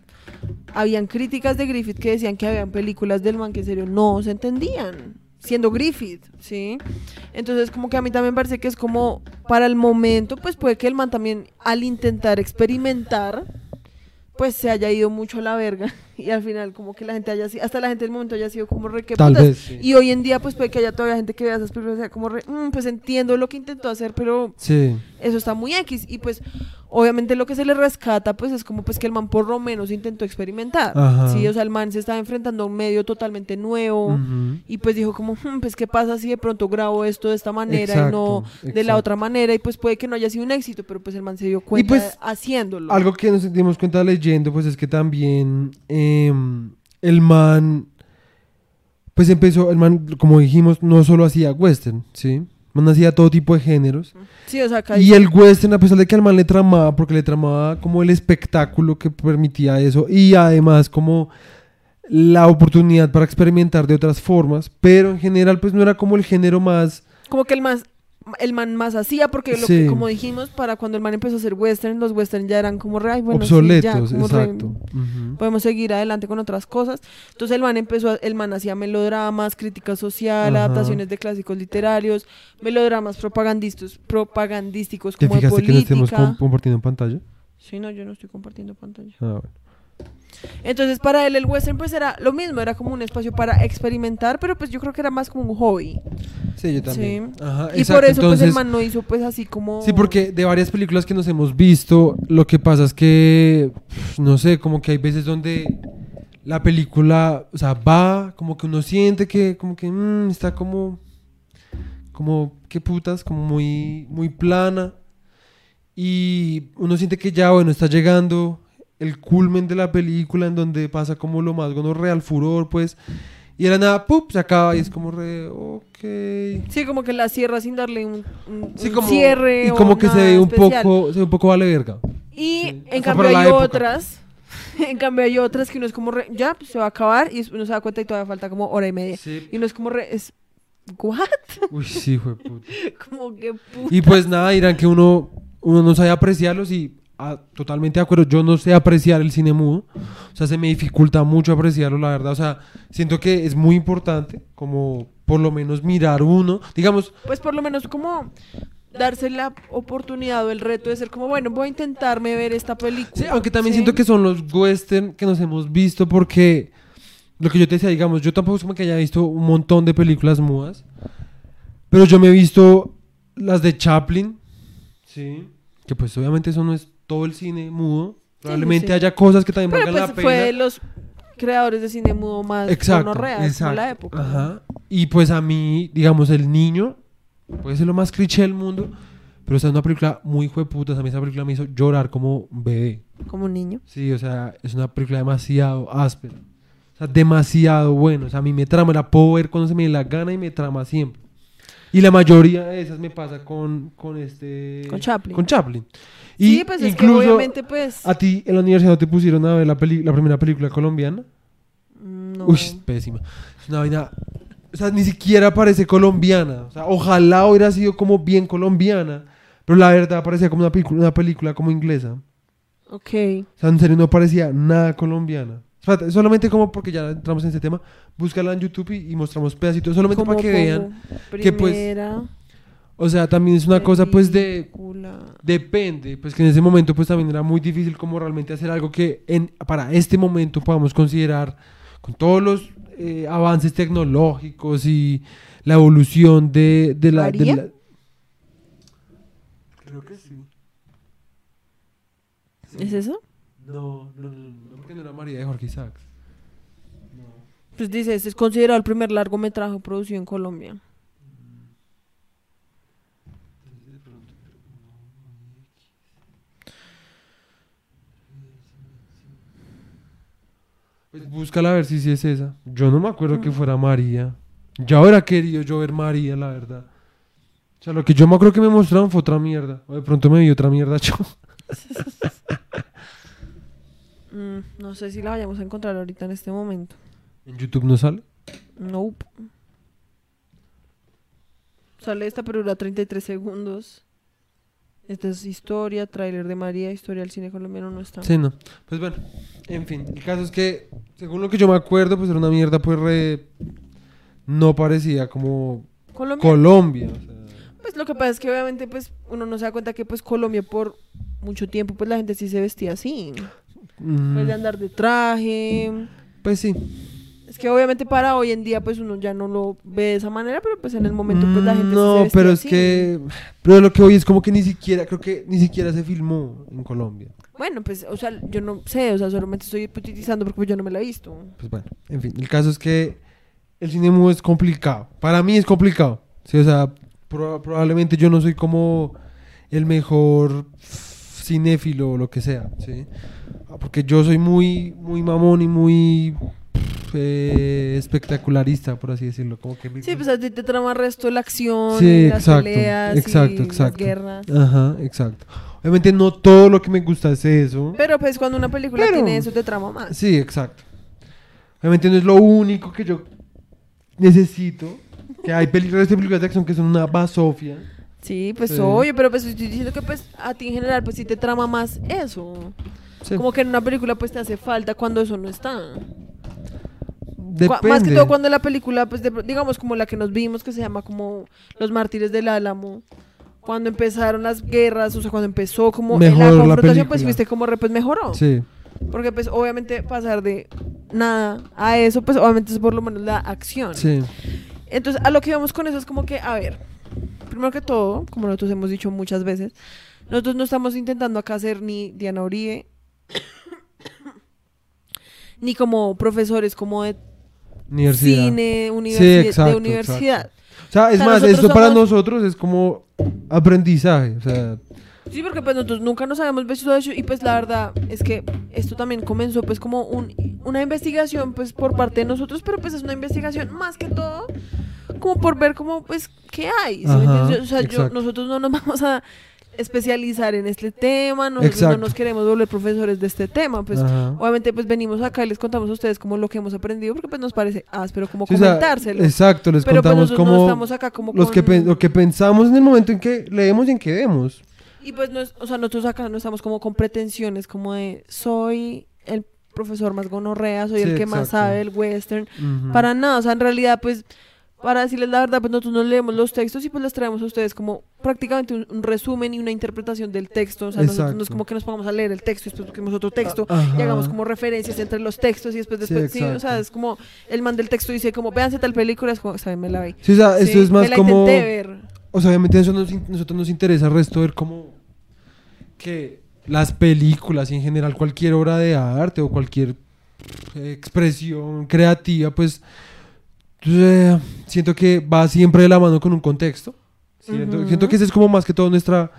habían críticas de Griffith que decían que habían películas del man que en serio no se entendían, siendo Griffith, ¿sí? Entonces como que a mí también parece que es como para el momento, pues puede que el man también al intentar experimentar, pues se haya ido mucho a la verga y al final como que la gente haya sido, hasta la gente del momento haya sido como re que Tal putas. vez. sí. Y hoy en día pues puede que haya todavía gente que vea esas películas y sea como re, "Mm, pues entiendo lo que intentó hacer, pero Sí. eso está muy X y pues obviamente lo que se le rescata pues es como pues que el man por lo menos intentó experimentar Ajá. sí o sea el man se estaba enfrentando a un medio totalmente nuevo y pues dijo como "Hmm, pues qué pasa si de pronto grabo esto de esta manera y no de la otra manera y pues puede que no haya sido un éxito pero pues el man se dio cuenta pues, haciéndolo Algo que nos dimos cuenta leyendo, pues es que también em, el man, pues empezó, el man, como dijimos, no solo hacía western, ¿sí? El man hacía todo tipo de géneros. sí o sea Y el western, a pesar de que al man le tramaba, porque le tramaba como el espectáculo que permitía eso, y además como la oportunidad para experimentar de otras formas, pero en general pues no era como el género más... como que el man el man más hacía porque lo Sí. que como dijimos para cuando el man empezó a hacer western los western ya eran como re, ay, bueno, sí, obsoletos, ya, como re- exacto. Ujú. podemos seguir adelante con otras cosas. Entonces el man empezó, a- el man hacía melodramas, crítica social, Ajá. adaptaciones de clásicos literarios, melodramas propagandistas, propagandísticos ¿Te como de fijaste que no estemos política. com- compartiendo en pantalla? Sí, no, yo no estoy compartiendo pantalla. Ah, bueno. Entonces para él el western pues era lo mismo, era como un espacio para experimentar, pero pues yo creo que era más como un hobby. Sí, yo también. Sí. Ajá, y exacto. por eso pues el man no hizo pues así como... Sí, porque de varias películas que nos hemos visto, lo que pasa es que, no sé, como que hay veces donde la película, o sea, va, como que uno siente que, como que, mm, está como, como, qué putas, como muy, muy plana. Y uno siente que ya, bueno, está llegando el culmen de la película en donde pasa como lo más real furor, pues. Y de la nada, ¡pup! se acaba y es como re, ok. Sí, como que la cierra sin darle un, un- Sí, un como, cierre y o como que se ve un especial. poco, se ve un poco vale verga. Y Sí, en cambio hay época. otras, en cambio hay otras que uno es como, re- ya, pues se va a acabar y uno se da cuenta y todavía falta como hora y media. Sí. Y uno es como, re- es, ¿what? Uy, sí, fue puta. como que, pu- Y pues nada, dirán que uno, uno no sabe apreciarlos y ah, totalmente de acuerdo, yo no sé apreciar el cine mudo. O sea, se me dificulta mucho apreciarlo, la verdad. O sea, siento que es muy importante como por lo menos mirar uno. Digamos, pues por lo menos como darse la oportunidad o el reto de ser como, bueno, voy a intentarme ver esta película. Sí, aunque también ¿sí? siento que son los western que nos hemos visto porque lo que yo te decía, digamos, yo tampoco es como que haya visto un montón de películas mudas, pero yo me he visto las de Chaplin, sí, que pues obviamente eso no es todo el cine mudo, probablemente sí. haya cosas que también Pero valgan pues la fue de pena. los creadores de cine mudo más Exacto, gonorreas de exacto. la época. Ajá. Y pues a mí, digamos, el niño puede ser lo más cliché del mundo, pero esta es una película muy jueputa, a mí esa película me hizo llorar como bebé. Como un niño. Sí, o sea, es una película demasiado áspera. O sea, demasiado bueno. O sea, a mí me trama, la puedo ver cuando se me dé la gana y me trama siempre. Y la mayoría de esas me pasa con, con este... Con Chaplin. Con Chaplin. Y sí, pues es que incluso obviamente pues... ¿A ti en la universidad no te pusieron a ver la, peli- la primera película colombiana? No. Uy, es pésima. Es una vaina... O sea, ni siquiera parece colombiana. O sea, ojalá hubiera sido como bien colombiana. Pero la verdad parecía como una película, una película como inglesa. Ok. O sea, en serio no parecía nada colombiana. Espérate, solamente como porque ya entramos en ese tema, búscala en YouTube y, y mostramos pedacitos, solamente ¿Cómo para que vean. pongo? que, pues, Primera O sea, también es una cosa pues de... Depende, pues que en ese momento pues también era muy difícil como realmente hacer algo que en, para este momento podamos considerar con todos los eh, avances tecnológicos y la evolución de, de la... de ¿María? la- Creo que sí. ¿Es eso? No, no, no, no, porque no era María de Jorge Isaacs. Pues dice, este es considerado el primer largometraje producido en Colombia. Pues búscala a ver si sí es esa. Yo no me acuerdo que fuera María. Ya hubiera querido yo ver María, la verdad. O sea, lo que yo me acuerdo que me mostraron fue otra mierda. O de pronto me vi otra mierda yo. Mm, no sé si la vayamos a encontrar ahorita en este momento. ¿En YouTube no sale? Nope. Sale esta, pero dura 33 segundos. Esta es historia, tráiler de María, historia del cine colombiano no está. Sí, no. Pues bueno, en fin. El caso es que, según lo que yo me acuerdo, pues era una mierda, pues re... No parecía como Colombia. Colombia. o sea, Pues lo que pasa es que obviamente pues uno no se da cuenta que pues Colombia por mucho tiempo pues la gente sí se vestía así. mm, Pues de andar de traje. pues sí. Es que obviamente para hoy en día pues uno ya no lo ve de esa manera, pero pues en el momento pues la gente sí No, se pero es así. que... Pero lo que hoy es como que ni siquiera, creo que ni siquiera se filmó en Colombia. Bueno, pues o sea, yo no sé, o sea, solamente estoy hipotetizando porque yo no me la he visto. Pues bueno, en fin, el caso es que el cine mudo es complicado. Para mí es complicado. Sí, o sea, proba- probablemente yo no soy como el mejor cinéfilo o lo que sea, ¿sí? Ah, Porque yo soy muy, muy mamón y muy eh, espectacularista, por así decirlo. Como que Sí, pues a ti te trama el resto la acción, Sí, y las exacto, peleas, exacto, y exacto. las guerras. Ajá, exacto. Obviamente no todo lo que me gusta es eso. Pero pues cuando una película Pero- tiene eso te trama más. Sí, exacto. Obviamente no es lo único que yo necesito. Que hay películas de películas de acción que son una basofia. Sí, pues Sí. obvio, pero pues estoy diciendo que pues a ti en general pues sí te trama más eso. Sí. Como que en una película pues te hace falta cuando eso no está. Depende. Más que todo cuando la película, pues de- digamos como la que nos vimos, que se llama como Los Mártires del Álamo. Cuando empezaron las guerras, o sea, cuando empezó como la la confrontación, pues viste como re- pues mejoró. Sí. Porque pues obviamente pasar de nada a eso, pues obviamente es por lo menos la acción. Sí. Entonces, a lo que vamos con eso es como que, a ver, primero que todo, como nosotros hemos dicho muchas veces, nosotros no estamos intentando acá ser ni Diana Uribe, ni como profesores como de Universidad. cine, universi- Sí, exacto, de universidad. O sea, es O sea, más, esto para nosotros es como aprendizaje. O sea, Sí, porque pues nosotros nunca nos habíamos visto eso y pues la verdad es que esto también comenzó pues como un, una investigación pues por parte de nosotros, pero pues es una investigación más que todo como por ver como pues qué hay. O sea, yo- nosotros no nos vamos a especializar en este tema, nosotros Exacto. no nos queremos volver profesores de este tema, pues Ajá. obviamente pues venimos acá y les contamos a ustedes como lo que hemos aprendido porque pues nos parece áspero como sí, o sea, comentárselo. exacto, les pero pues contamos no como estamos acá como los que con- lo que pensamos en el momento en que leemos y en que vemos. Y pues, no es- o sea, nosotros acá no estamos como con pretensiones, como de soy el profesor más gonorrea, soy Sí, el que más sabe el western. Para nada, o sea, en realidad, pues, para decirles la verdad, pues nosotros no leemos los textos y pues les traemos a ustedes como prácticamente un, un resumen y una interpretación del texto. O sea, nosotros no es como que nos pongamos a leer el texto y después busquemos otro texto Ajá. y hagamos como referencias entre los textos y después, después, sí, o sea, es como el man del texto dice como, véanse tal película, es como, saben, me la vi. Sí, o sea, esto Sí, es más me la como... ver. O sea, obviamente eso nos, nosotros nos interesa el resto ver cómo que las películas y en general cualquier obra de arte o cualquier expresión creativa, pues eh, siento que va siempre de la mano con un contexto. Siento, que ese es como más que todo nuestra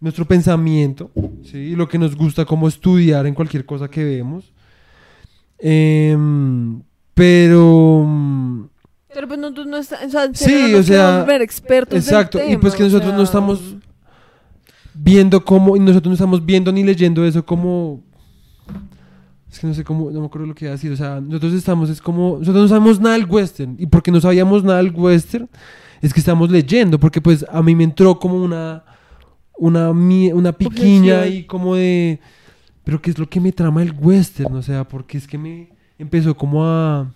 nuestro pensamiento, ¿sí? Y lo que nos gusta como estudiar en cualquier cosa que vemos. Em, pero mm, Pero pues nosotros no estamos, o sea, Sí, no o sea, ver expertos del exacto, y pues tema, que nosotros no estamos viendo cómo, y nosotros no estamos viendo ni leyendo eso como... Es que no sé cómo, no me acuerdo lo que iba a decir, o sea, nosotros estamos, es como, nosotros no sabemos nada del western, y porque no sabíamos nada del western, es que estamos leyendo, porque pues a mí me entró como una, una, una piquiña y como de, pero ¿qué es lo que me trama el western? O sea, porque es que me empezó como a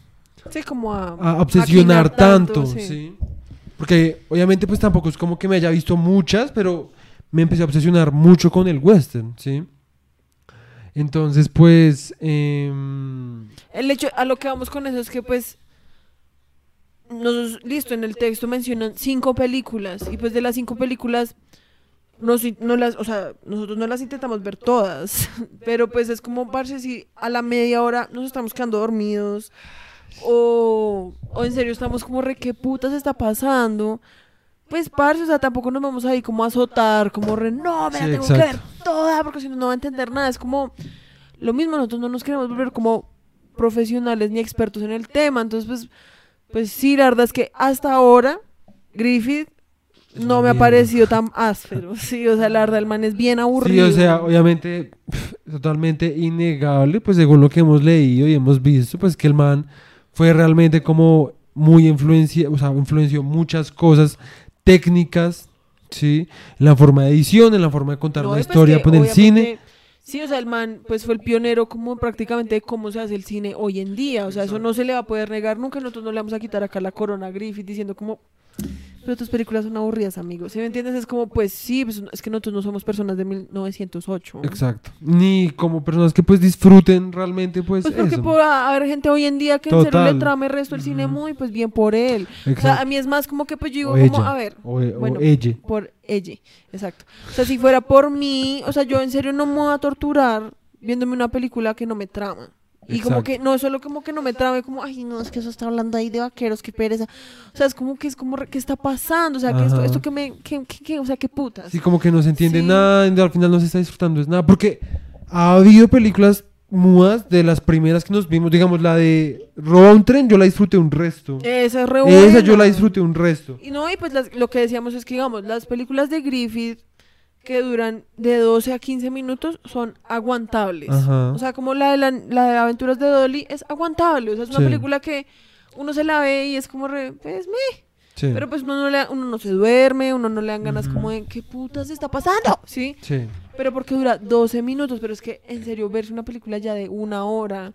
Sí, como a, a obsesionar maquinar tanto, sí. sí. Porque obviamente pues tampoco es como que me haya visto muchas, pero me empecé a obsesionar mucho con el western, ¿sí? Entonces pues... em, El hecho, a lo que vamos con eso es que pues, nos, listo, en el texto mencionan cinco películas y pues de las cinco películas, nos no las, o sea, nosotros no las intentamos ver todas, pero pues es como, parce, si a la media hora nos estamos quedando dormidos o, o en serio estamos como re, ¿qué putas está pasando? Pues, parce, o sea, tampoco nos vamos ahí como a azotar, como re, no, me la Sí, tengo que ver toda, porque si no, no va a entender nada. Es como, lo mismo, nosotros no nos queremos volver como profesionales ni expertos en el tema. Entonces, pues, pues sí, la verdad es que hasta ahora, Griffith no me ha parecido tan áspero. Sí, o sea, la verdad, el man es bien Sí, aburrido. o sea, obviamente, totalmente innegable, pues según lo que hemos leído y hemos visto, pues que el man fue realmente como muy influencia, o sea, influenció muchas cosas técnicas, ¿sí? En la forma de edición, en la forma de contar No, una pues historia pues, en el cine. Sí, o sea, el man pues fue el pionero como prácticamente de cómo se hace el cine hoy en día. O sea, eso no se le va a poder negar nunca. Nosotros no le vamos a quitar acá la corona a Griffith diciendo como, pero tus películas son aburridas, amigos. ¿Sí me entiendes? Es como, pues sí, pues, es que nosotros no somos personas de 1908. Exacto. Ni como personas que pues disfruten realmente pues, Pues porque eso. pueda haber gente hoy en día que en serio le trame el resto del cine muy, pues bien por él. O sea, a Exacto. mí es más como que pues yo digo O como, ella. a ver, O, e- o bueno, ella. por ella, exacto. O sea, si fuera por mí, o sea, yo en serio no me voy a torturar viéndome una película que no me trama. Y como que, no, solo como que no me trame, como, ay, no, es que eso está hablando ahí de vaqueros, qué pereza. O sea, es como que es como, ¿qué está pasando? O sea, que esto, esto que me, que, que- que- o sea, qué putas. Sí, como que no se entiende Sí. nada, al final no se está disfrutando es nada. Porque ha habido películas mudas de las primeras que nos vimos, digamos la de Roba un tren, yo la disfruté un resto. Esa es re Esa yo la disfruté un resto. Y no, y pues las- lo que decíamos es que, digamos, las películas de Griffith que duran de 12 a 15 minutos son aguantables. Ajá. O sea, como la de, la, la de Aventuras de Dolly es aguantable. O sea, es una Sí. película que uno se la ve y es como re, pues, me. Sí. Pero pues uno no, le, uno no se duerme, uno no le dan ganas como de, ¿qué putas está pasando? ¿Sí? sí. Pero porque dura 12 minutos, pero es que en serio verse una película ya de una hora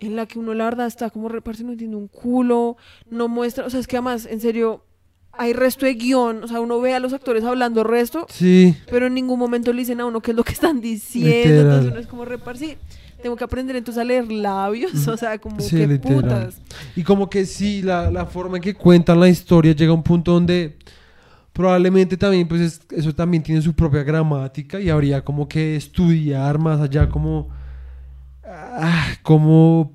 en la que uno la verdad está como reparse no entiende un culo, no muestra, o sea, es que además en serio hay resto de guion, o sea, uno ve a los actores hablando resto, Sí. pero en ningún momento le dicen a uno qué es lo que están diciendo, Literal. entonces uno es como reparse, tengo que aprender entonces a leer labios, o sea, como Sí, qué literal. putas. Y como que sí, la, la forma en que cuentan la historia llega a un punto donde probablemente también, pues es- eso también tiene su propia gramática y habría como que estudiar más allá como... ah, como...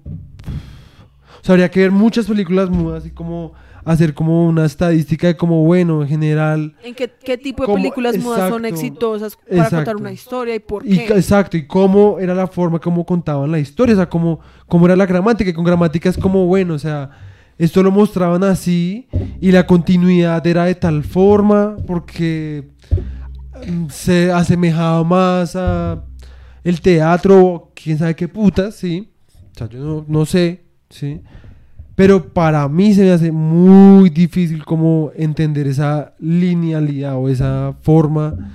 O sea, habría que ver muchas películas mudas y como hacer como una estadística de como, bueno, en general... ¿En qué, qué tipo de películas mudas son exitosas para contar una historia y por qué? exacto, y cómo era la forma como contaban la historia, o sea, cómo, cómo era la gramática, y con gramática es como, bueno, o sea, esto lo mostraban así, y la continuidad era de tal forma, porque mm, se asemejaba más a el teatro, o quién sabe qué putas, sí, o sea, yo no, no sé, sí, pero para mí se me hace muy difícil como entender esa linealidad o esa forma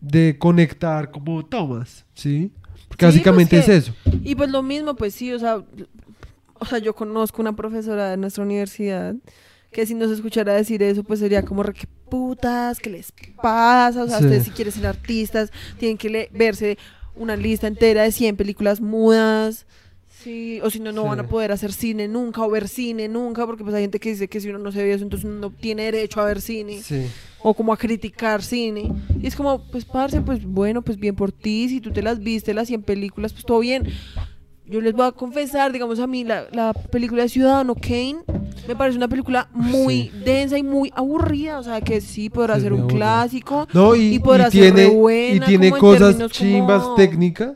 de conectar como tomas, ¿sí? Porque Sí, básicamente pues que- es eso. Y pues lo mismo, pues sí, o sea, o sea, yo conozco una profesora de nuestra universidad que si nos escuchara decir eso, pues sería como, re, qué putas, qué les pasa, o sea, Sí. ustedes si quieren ser artistas, tienen que verse una lista entera de 100 películas mudas, sí, o si no, no Sí. van a poder hacer cine nunca, o ver cine nunca, porque pues hay gente que dice que si uno no se ve eso, entonces uno no tiene derecho a ver cine Sí. o como a criticar cine. Y es como, pues, parce, pues bueno, pues bien por ti, si tú te las viste las 100 películas, pues todo bien. Yo les voy a confesar, digamos a mí, la, la película de Ciudadano Kane me parece una película muy Sí. densa y muy aburrida, o sea, que sí podrá Sí, ser un clásico. No, y, Y podrá y ser tiene, re buena, y tiene cosas chimbas como- técnicas.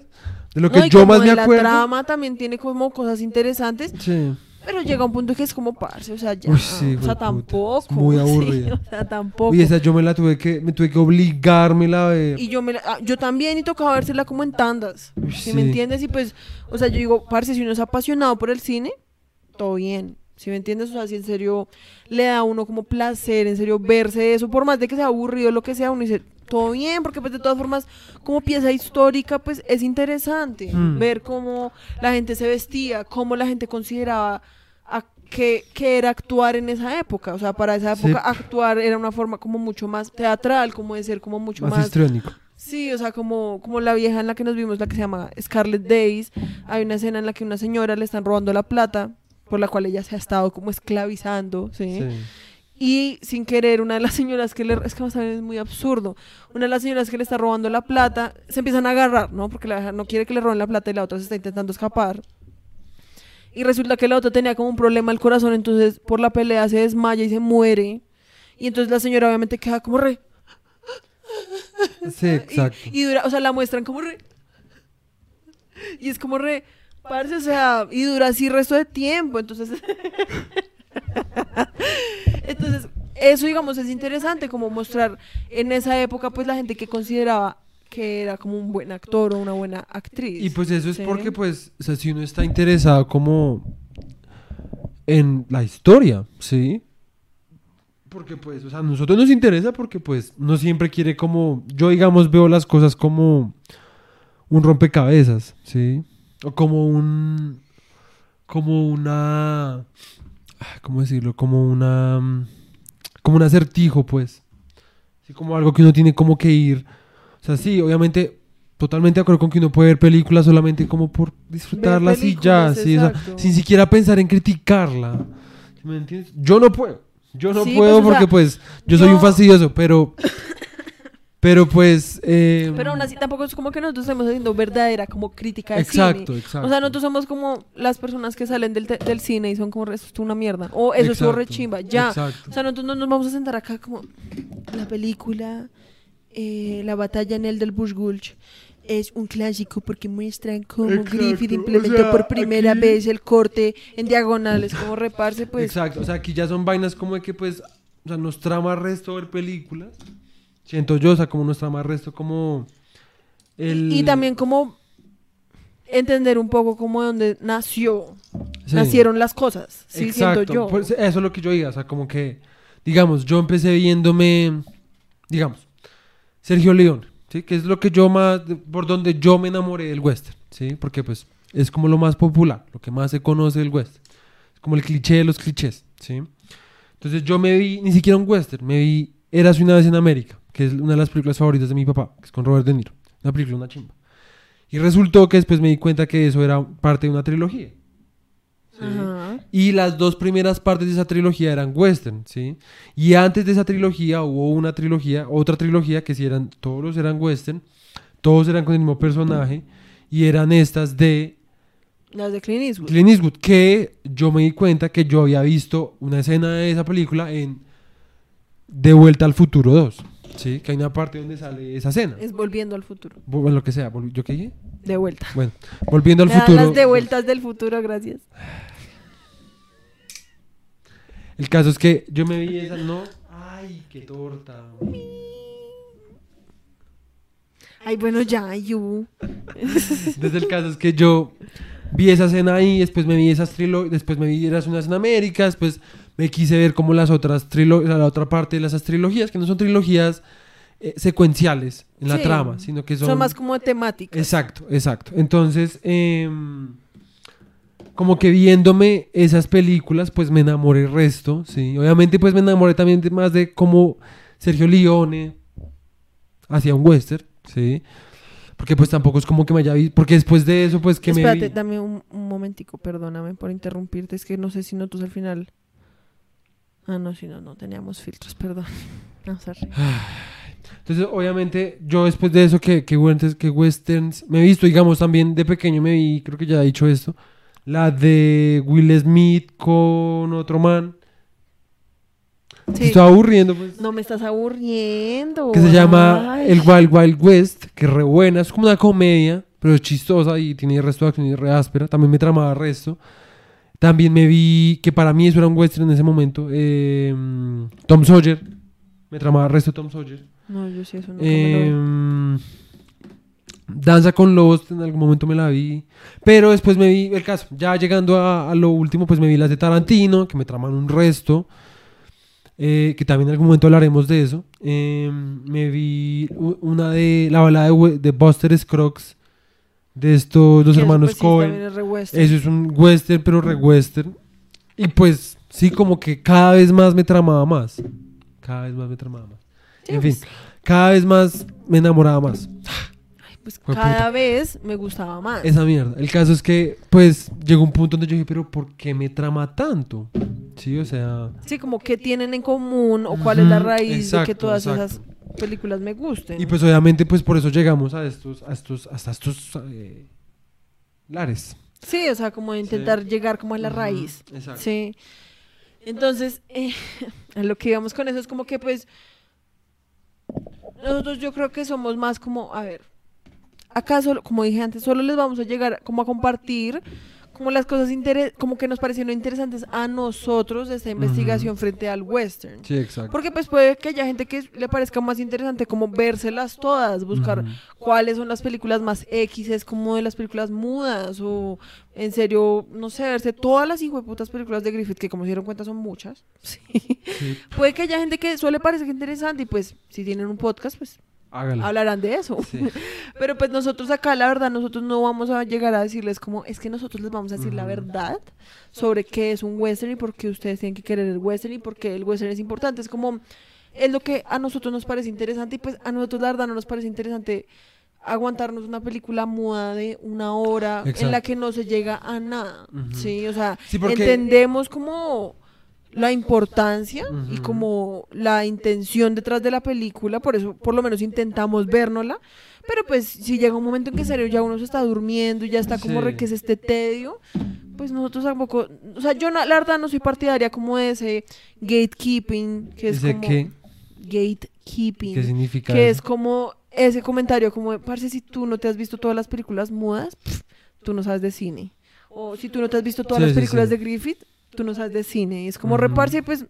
De lo que No, y yo más me de la acuerdo. trama también tiene como cosas interesantes, Sí. pero llega un punto que es como parce, o sea, ya, Uy, sí, o sea, tampoco. es muy sí, aburrida. o sea, tampoco. Uy, esa yo me la tuve que, me tuve que obligármela a ver. Y yo me la- ah, yo también y tocaba vérsela como en tandas. Uy, sí. me entiendes? Y pues, o sea, yo digo, parce, si uno es apasionado por el cine, todo bien. Si me entiendes? O sea, si en serio le da a uno como placer, en serio, verse eso, por más de que sea aburrido, lo que sea, uno dice, todo bien, porque pues de todas formas, como pieza histórica, pues es interesante Mm. ver cómo la gente se vestía, cómo la gente consideraba a qué, qué era actuar en esa época. O sea, para esa Sí. época actuar era una forma como mucho más teatral, como de ser como mucho más, más histriónico. Sí, o sea, como, como la vieja en la que nos vimos, la que se llama Scarlet Days. Hay una escena en la que una señora le están robando la plata, por la cual ella se ha estado como esclavizando, ¿sí? Sí. Y sin querer, una de las señoras que le... Es que vamos a ver, es muy absurdo. Una de las señoras que le está robando la plata, se empiezan a agarrar, ¿no? Porque la no quiere que le roben la plata y la otra se está intentando escapar. Y resulta que la otra tenía como un problema al corazón, entonces por la pelea se desmaya y se muere. Y entonces la señora obviamente queda como re... Sí, exacto. Y, y dura, o sea, la muestran como re... Y es como re... Parce, o sea, y dura así resto de tiempo, entonces... entonces, eso digamos es interesante, como mostrar en esa época pues la gente que consideraba que era como un buen actor o una buena actriz. Y pues eso es Sí. porque, pues, o sea, si uno está interesado como en la historia, ¿sí? Porque, pues, o sea, a nosotros nos interesa porque, pues, no siempre quiere como, yo, digamos, veo las cosas como un rompecabezas, ¿sí? O como un, como una, ¿cómo decirlo? Como una, mm, como un acertijo, pues. Sí, como algo que uno tiene como que ir. O sea, sí, obviamente, totalmente de acuerdo con que uno puede ver películas solamente como por disfrutarlas y ya, sí, o sea, sin siquiera pensar en criticarla. ¿Sí ¿Me entiendes? Yo no puedo. Yo no Sí, puedo pues, o porque sea, pues yo soy un fastidioso, pero pero pues eh, Pero aún así tampoco es como que nosotros estemos haciendo verdadera como crítica de exacto, cine. exacto. O sea, nosotros somos como las personas que salen del, del cine y son como, esto es una mierda. O eso es re chimba, ya. exacto. O sea, nosotros no nos vamos a sentar acá como la película, eh, la batalla en el del Bush Gulch. Es un clásico porque muestran cómo Exacto, Griffith o implementó sea, por primera aquí- vez el corte en diagonales, como reparse, pues. Exacto, o sea, aquí ya son vainas como de que pues, o sea, nos trama resto ver películas. Siento yo, o sea, como nos trama resto como el Y también como entender un poco como de dónde nació, Sí. nacieron las cosas. Sí, Exacto, siento yo. pues, eso es lo que yo diga, o sea, como que, digamos, yo empecé viéndome, digamos, Sergio León, ¿sí? Que es lo que yo más, por donde yo me enamoré del western, ¿sí? Porque pues es como lo más popular, lo que más se conoce del western. Es como el cliché de los clichés, ¿sí? Entonces yo me vi, ni siquiera un western, me vi Eras una vez en América, que es una de las películas favoritas de mi papá, que es con Robert De Niro. Una película, una chimba. Y resultó que después me di cuenta que eso era parte de una trilogía. ¿sí? Y las dos primeras partes de esa trilogía eran western, ¿sí? Y antes de esa trilogía hubo una trilogía, otra trilogía que sí eran, todos eran western, todos eran con el mismo personaje, y eran estas de Las de Clint Eastwood. Clint Eastwood, que yo me di cuenta que yo había visto una escena de esa película en De Vuelta al Futuro 2, ¿sí? Que hay una parte donde sale esa escena. Es volviendo al futuro. Bueno, lo que sea, ¿yo qué dije? De vuelta. Bueno, volviendo al Me dan futuro. las de vueltas del futuro, gracias. El caso es que yo me vi esa, no. Ay, qué torta. Ay, bueno, ya, you. Entonces el caso es que yo vi esa escena ahí, después me vi esas trilogías, después me vi Eras unas en América, después me quise ver como las otras trilogías, la otra parte de esas trilogías, que no son trilogías eh, secuenciales en la trama, sino que son... Son, más como temáticas. Exacto, exacto. Entonces, em, como que viéndome esas películas, pues me enamoré el resto, sí. Obviamente, pues me enamoré también de- más de cómo Sergio Leone hacía un western, sí. Porque pues tampoco es como que me haya visto, porque después de eso, pues que Espérate, me vi- dame un, un momentico, perdóname por interrumpirte. Es que no sé si notas al final. Ah, no, si no, no teníamos filtros, perdón. No, sorry. Entonces, obviamente, yo después de eso, que, que, westerns, que westerns me he visto, digamos, también de pequeño me vi, creo que ya he dicho esto, la de Will Smith con otro man. Sí. Se está aburriendo, pues. No me estás aburriendo. que se llama Ay. El Wild Wild West, que es re buena, es como una comedia, pero es chistosa y tiene resto de acción y re áspera, también me tramaba resto. También me vi, que para mí eso era un western en ese momento, eh, Tom Sawyer, me tramaba resto Tom Sawyer. No, yo sí, eso vi. Eh, Danza con Lobos, en algún momento me la vi. Pero después me vi, el caso, ya llegando a, a lo último, pues me vi las de Tarantino, que me traman un resto. eh, que también en algún momento hablaremos de eso. Eh, me vi una de la balada de, de Buster Scruggs, de estos dos hermanos pues, Cohen. es. Eso es un western, pero re western. Y pues, sí, como que cada vez más me tramaba más. Cada vez más me tramaba más. en fin, cada vez más me enamoraba más. Pues Fue cada puta. vez me gustaba más. Esa mierda. El caso es que, pues, llegó un punto donde yo dije, pero ¿por qué me trama tanto? Sí, o sea. Sí, como qué tienen en común o cuál es la raíz de que todas exacto. esas películas me gusten. Y pues obviamente pues por eso llegamos a estos, a estos, hasta estos eh, lares. Sí, o sea, como intentar llegar como a la raíz. Exacto. Sí. Entonces, eh, a lo que íbamos con eso es como que pues nosotros yo creo que somos más como, a ver, acá solo, como dije antes, solo les vamos a llegar como a compartir como las cosas interes como que nos parecieron interesantes a nosotros de esta investigación frente al western. Sí, exacto. Porque pues puede que haya gente que le parezca más interesante como vérselas todas, buscar cuáles son las películas más X, es como de las películas mudas o en serio, no sé, verse todas las hijueputas películas de Griffith, que como se dieron cuenta son muchas. Sí. Sí, Puede que haya gente que suele parecer interesante y pues si tienen un podcast pues hablarán de eso. Sí. Pero pues nosotros acá, la verdad, nosotros no vamos a llegar a decirles como, es que nosotros les vamos a decir la verdad sobre qué es un western y por qué ustedes tienen que querer el western y por qué el western es importante. Es como, es lo que a nosotros nos parece interesante y pues a nosotros la verdad no nos parece interesante aguantarnos una película muda de una hora en la que no se llega a nada. Sí, o sea, Sí, porque- entendemos como la importancia y Ujú. como la intención detrás de la película, por eso por lo menos intentamos vernosla, pero pues si llega un momento en que en serio ya uno se está durmiendo y ya está como Sí. re que es este tedio, pues nosotros tampoco, o sea, yo la verdad no soy partidaria como de ese gatekeeping, que es ¿Ese como qué? gatekeeping, ¿Qué significa que eso? es como ese comentario como, parce, si tú no te has visto todas las películas mudas, pff, tú no sabes de cine. O si tú no te has visto todas Sí, las películas sí. de Griffith, tú no sabes de cine. Y es como Ujú. reparse, pues,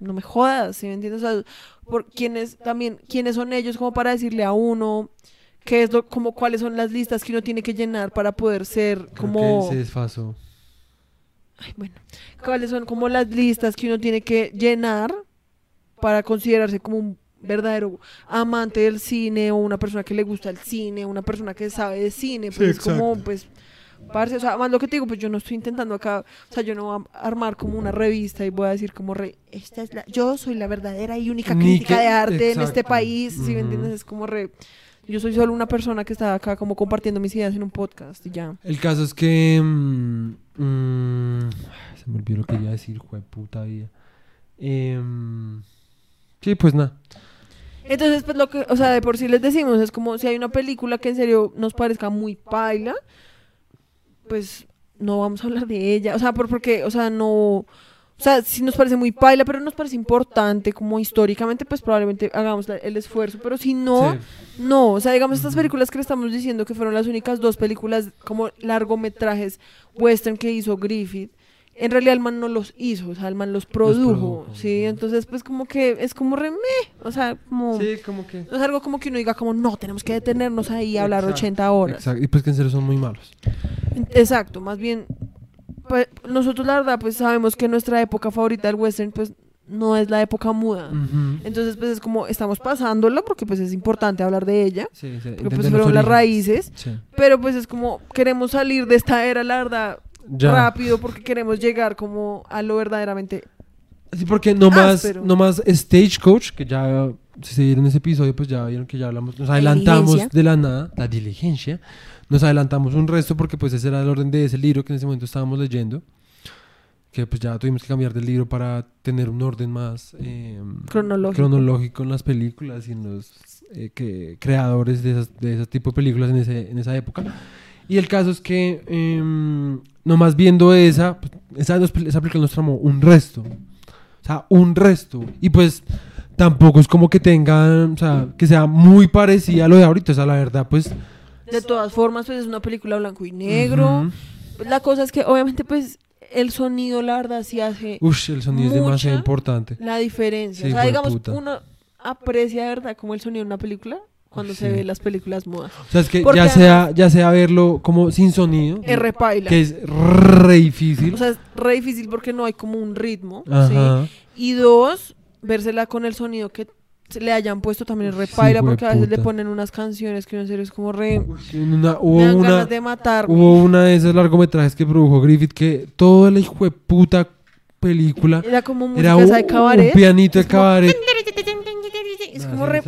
no me jodas, ¿sí me entiendes? O sea, por quiénes también, quiénes son ellos como para decirle a uno qué es lo, como cuáles son las listas que uno tiene que llenar para poder ser como, se desfasó. ay, bueno, cuáles son como las listas que uno tiene que llenar para considerarse como un verdadero amante del cine o una persona que le gusta el cine, una persona que sabe de cine, pues es como, pues, parce, o sea, más lo que te digo, pues yo no estoy intentando acá, o sea, yo no voy a armar como una revista y voy a decir como, re, esta es la, yo soy la verdadera y única Ni crítica que- de arte en este exacto. país, ¿sí me entiendes? Es como re, yo soy solo una persona que está acá como compartiendo mis ideas en un podcast y ya. El caso es que. mm, mm, se me olvidó lo que iba a decir, jue puta vida. Em, sí, pues nada. Entonces, pues lo que, o sea, de por sí les decimos, es como si hay una película que en serio nos parezca muy paila, pues no vamos a hablar de ella. O sea, por, porque, o sea, no. O sea, si nos parece muy paila, pero nos parece importante como históricamente, pues probablemente hagamos la- el esfuerzo. Pero si no, Sí. no. O sea, digamos, estas películas que le estamos diciendo que fueron las únicas dos películas como largometrajes western que hizo Griffith, en realidad el man no los hizo, o sea, el man los produjo, produjo, ¿sí? Entonces, pues como que es como re meh, o sea, como... Sí, como que. Es algo como que uno diga como, no, tenemos que detenernos ahí y hablar Exacto, 80 horas. Exacto. Y pues que en serio son muy malos. Exacto, más bien, pues, nosotros la verdad pues sabemos que nuestra época favorita del western pues no es la época muda. Entonces pues es como estamos pasándola porque pues es importante hablar de ella, Sí, sí, porque pues fueron las raíces, Sí. pero pues es como queremos salir de esta era, la verdad, Ya. rápido porque queremos llegar como a lo verdaderamente... Sí, porque no más, Áspero. no más Stagecoach, que ya, si se dieron ese episodio, pues ya vieron que ya hablamos, nos adelantamos diligencia. de la nada, la diligencia, nos adelantamos un resto porque pues ese era el orden de ese libro que en ese momento estábamos leyendo, que pues ya tuvimos que cambiar del libro para tener un orden más eh, Cronológico. cronológico en las películas y en los eh, que- creadores de, esas, de ese tipo de películas en, ese, en esa época. Y el caso es que, em, nomás viendo esa, pues, esa, esa película nos tramó un resto. O sea, un resto. Y pues tampoco es como que tengan, o sea, que sea muy parecida a lo de ahorita. O sea, la verdad, pues. De todas formas pues es una película blanco y negro. ujú. La cosa es que obviamente pues el sonido la verdad sí hace... Ush, el sonido es demasiado importante. la diferencia. Sí, o sea, digamos, uno aprecia de verdad como el sonido de una película cuando se ve las películas mudas. O sea, es que Porque ya sea, ya sea verlo como sin sonido, Es repaila. que es re difícil. O sea, es re difícil porque no hay como un ritmo. Ajá. ¿sí? Y dos, vérsela con el sonido que le hayan puesto también es repaila Sí, porque a veces le ponen unas canciones que en serio es como re... Una- me hubo dan una, ganas de matarme. Hubo una de esos largometrajes que produjo Griffith que toda la hijo de puta película Era como música era un, de cabaret. un pianito de Es como- cabaret. Es como re...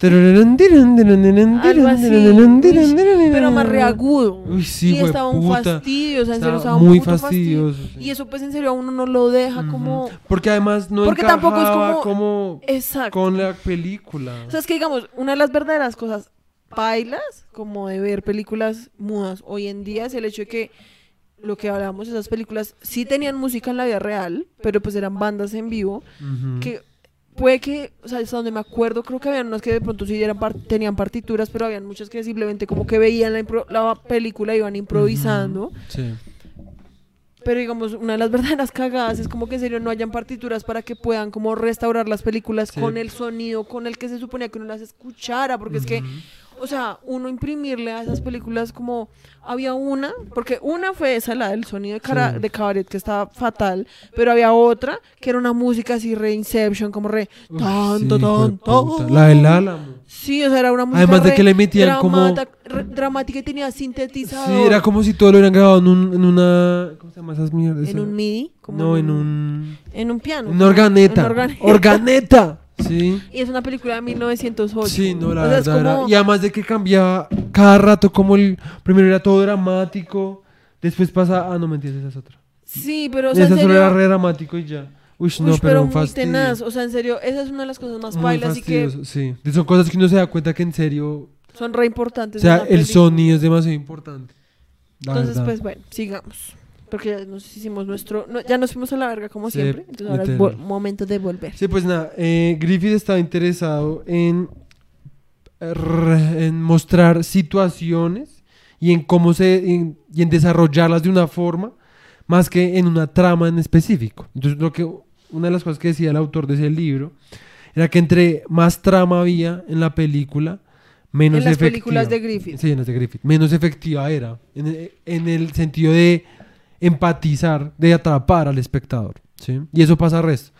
Algo así. Uy, pero más reagudo. Uy, sí, y estaba un fastidio, o sea, en serio, Estaba muy fastidioso. sí. Y eso pues en serio a uno no lo deja como... Porque además no Porque tampoco es como- como Exacto. con la película. O sea, es que digamos, una de las verdaderas cosas bailas, como de ver películas mudas hoy en día, es el hecho de que lo que hablábamos, esas películas sí tenían música en la vida real, pero pues eran bandas en vivo, Ujú. que puede que, o sea, hasta donde me acuerdo, creo que habían unas que de pronto sí eran tenían partituras, pero habían muchas que simplemente como que veían la, película y iban improvisando. Sí. Pero digamos, una de las verdaderas cagadas es como que en serio no hayan partituras para que puedan como restaurar las películas Sí. con el sonido con el que se suponía que uno las escuchara, porque es que, o sea, uno imprimirle a esas películas como había una, porque una fue esa, la del sonido de, cara, Sí. de cabaret que estaba fatal, pero había otra que era una música así re Inception, como re Uf, tan, sí, tan, hijueputa. tan. La del Álamo. Sí, o sea, era una música Además de re que le metían como- re- dramática y tenía sintetizador. Sí, era como si todo lo hubieran grabado en, un, en una... ¿Cómo se llama esas mierdas? en un MIDI, como No, en un... en un piano. En una organeta. En organeta. Organeta. Sí. Y es una película de 1908. Sí, no, la O sea, verdad era- como- Y además de que cambiaba cada rato, como el... Primero era todo dramático, después pasa... Ah, no, mentiras, esa es otra. Sí, pero o sea, esa en solo serio, era re dramático y ya. Uy, uy, no, pero, un muy tenaz. O sea, en serio, esa es una de las cosas más bailas y que sí. Son cosas que uno se da cuenta que en serio... son re importantes. O sea, el película. sonido es demasiado importante. la Entonces, verdad. pues bueno, sigamos. Porque ya nos hicimos nuestro. no, ya nos fuimos a la verga como Sí, siempre. Entonces ahora es literal. momento de volver. Sí, pues nada, eh, Griffith estaba interesado en, mostrar situaciones y en cómo se en- y en desarrollarlas de una forma más que en una trama en específico. Entonces, lo que una de las cosas que decía el autor de ese libro era que entre más trama había en la película, menos en las efectiva. películas de Griffith. Sí, en las de Griffith. Menos efectiva era. En el sentido de empatizar, de atrapar al espectador. ¿sí? Y eso pasa al resto.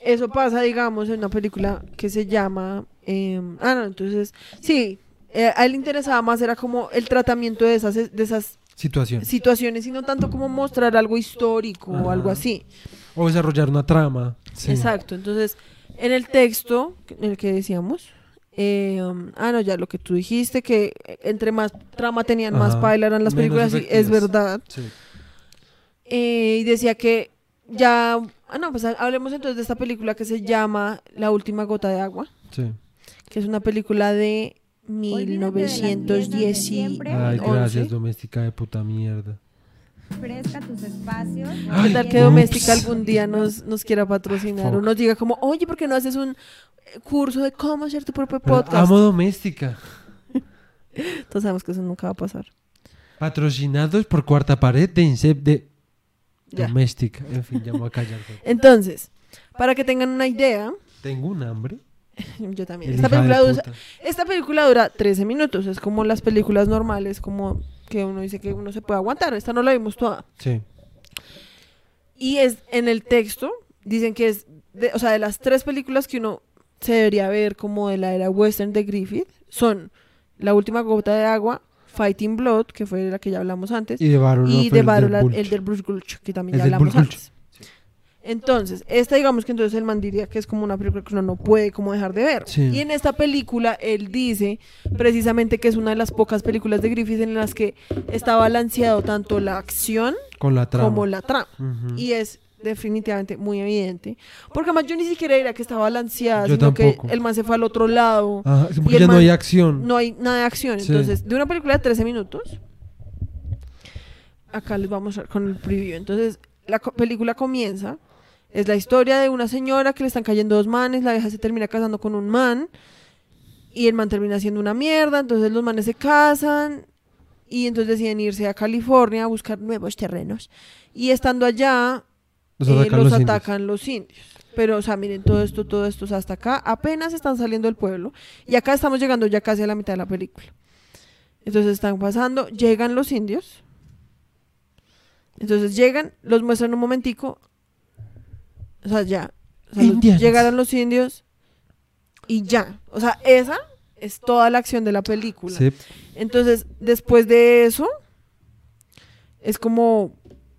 Eso pasa, digamos, en una película que se llama. eh, ah, no, entonces. Sí, eh, a él le interesaba más, era como el tratamiento de esas, de esas Situación. situaciones y no tanto como mostrar algo histórico o algo así. O desarrollar una trama. Sí. Exacto. Entonces, en el texto en el que decíamos, eh, um, ah, no, ya lo que tú dijiste, que entre más trama tenían, más paila eran las películas, sí, es verdad. Sí. Eh, y decía que ya, ah, no, pues ha- hablemos entonces de esta película que se llama La última gota de agua, sí. que es una película de Olvídate de las fiestas de 1910 y siempre. Ay, 11. gracias, doméstica de puta mierda. Fresca tus espacios. ¿Qué Ay, tal que. Doméstica algún día nos, nos quiera patrocinar o nos diga como, oye, ¿por qué no haces un eh, curso de cómo hacer tu propio Pero podcast? amo doméstica. Entonces sabemos que eso nunca va a pasar. Patrocinados por cuarta pared de Incep de. Doméstica. En fin, ya me voy a callar. Entonces, para que tengan una idea, Tengo un hambre. yo también. Esta película, dura, esta película dura 13 minutos, es como las películas normales, como que uno dice que uno se puede aguantar. Esta no la vimos toda. Sí. Y es en el texto, dicen que es, de, o sea, de las tres películas que uno se debería ver como de la era western de Griffith, son La última gota de agua, Fighting Blood, que fue de la que ya hablamos antes, Y de Baron y de el Battle, del Bulch. el del Bruce Gulch, que también El ya hablamos antes. Entonces, esta digamos que entonces el man diría que es como una película que uno no puede como dejar de ver. Sí. Y en esta película él dice precisamente que es una de las pocas películas de Griffith en las que está balanceado tanto la acción Con la trama. como la trama. Y es definitivamente muy evidente. Porque además yo ni siquiera diría que está balanceada, Yo sino tampoco. que el man se fue al otro lado. Ajá, y porque el ya no hay acción. No hay nada de acción. Sí. Entonces, de una película de 13 minutos, acá les vamos a con el preview. Entonces, la co- película comienza. Es la historia de una señora que le están cayendo dos manes. La vieja se termina casando con un man. Y el man termina siendo una mierda. Entonces, los manes se casan. Y entonces deciden irse a California a buscar nuevos terrenos. Y estando allá, Los eh, atacan los los indios. atacan los indios. Pero, o sea, miren, todo esto, todo esto, o sea, hasta acá apenas están saliendo del pueblo. Y acá estamos llegando ya casi a la mitad de la película. Entonces están pasando, llegan los indios. Entonces llegan, los muestran un momentico. O sea, ya. O sea, los- llegaron los indios y ya. O sea, esa es toda la acción de la película. Sí. Entonces, después de eso, es como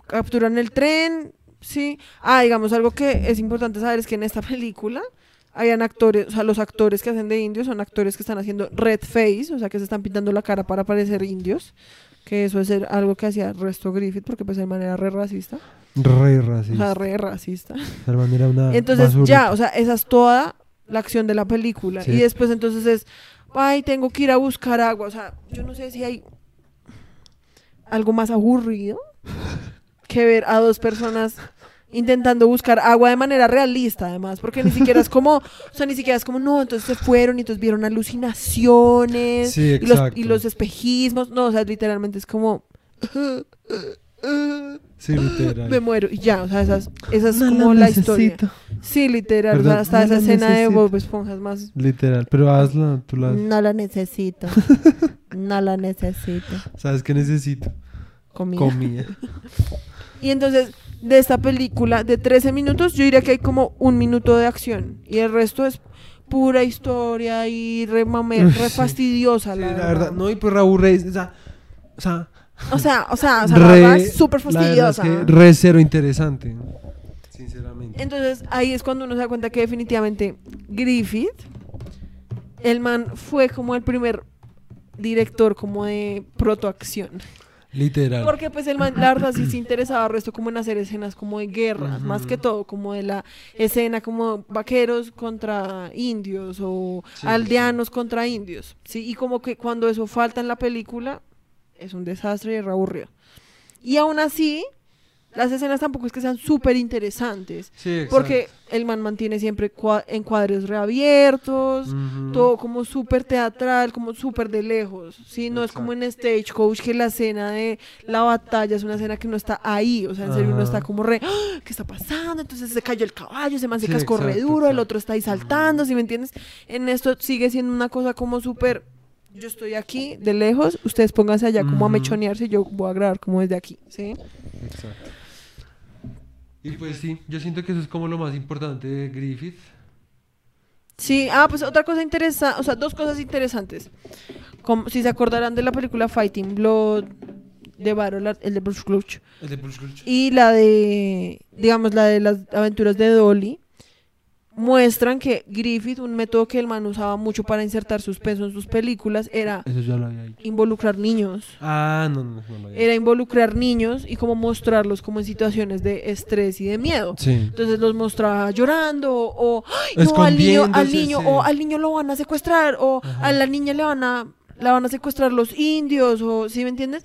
capturan el tren, sí. Ah, digamos, algo que es importante saber es que en esta película Habían actores, o sea, los actores que hacen de indios son actores que están haciendo red face, o sea, que se están pintando la cara para parecer indios. Que eso es algo que hacía Resto Griffith, porque pues de manera re racista. Re O sea, racista. re racista. El man era una Entonces basurita. ya, o sea, esa es toda la acción de la película. Sí. Y después entonces es, ay, tengo que ir a buscar agua. O sea, yo no sé si hay algo más aburrido que ver a dos personas intentando buscar agua de manera realista además, porque ni siquiera es como, o sea, ni siquiera es como, no, entonces se fueron y entonces vieron alucinaciones Sí, y, los, y los espejismos, no, o sea, literalmente es como, Sí, literal. me muero y ya, o sea, esa es, esa es No como la historia. Sí, literal. o sea, ¿Verdad? hasta No esa escena de. Bob Esponja es más Literal. Pero hazla, tú la No la necesito. No la necesito. ¿Sabes qué necesito? comida. Comida. Y entonces, de esta película de 13 minutos, yo diría que hay como un minuto de acción. Y el resto es pura historia y re, mame- re fastidiosa, Sí, la, la verdad. verdad. No, y pues Raúl Reyes, o sea, o sea, O sea, o sea, o sea, re- es súper es fastidiosa. que re cero interesante. Sinceramente. Entonces, ahí es cuando uno se da cuenta que definitivamente Griffith, el man fue como el primer director como de protoacción. Literal. Porque pues el man, la verdad sí se interesaba resto como en hacer escenas como de guerras, más que todo como de la escena como vaqueros contra indios o Sí, sí, aldeanos contra indios, sí, y como que cuando eso falta en la película es un desastre y es aburrido. Y aún así, las escenas tampoco es que sean súper interesantes, Sí, porque el man mantiene siempre cua- encuadres reabiertos, todo como súper teatral, como súper de lejos, ¿sí? No es como en Stagecoach que la escena de la batalla es una escena que no está ahí, o sea, en serio uno está como re, ¡Ah! ¿qué está pasando? Entonces se cayó el caballo, ese man se Sí, cascó re exacto, duro, el otro está ahí saltando, ¿sí me entiendes? En esto sigue siendo una cosa como súper, yo estoy aquí de lejos, ustedes pónganse allá como a mechonearse y yo voy a grabar como desde aquí, ¿sí? Exacto. Y pues sí, yo siento que eso es como lo más importante de Griffith. Sí, ah, pues otra cosa interesante, o sea, dos cosas interesantes. Como, si se acordarán de la película Fighting Blood de Barol, el de Bruce Clutch, El de Bruce Willis. y la de, digamos, la de las aventuras de Dolly, muestran que Griffith, un método que el man usaba mucho para insertar suspenso en sus películas, era involucrar niños. Ah, no, no, no había Era involucrar niños y como mostrarlos como en situaciones de estrés y de miedo. Sí. Entonces los mostraba llorando o "Ay, no, al niño, al niño sí. o al niño lo van a secuestrar o Ajá. a la niña le van a la van a secuestrar los indios o ¿sí me entiendes?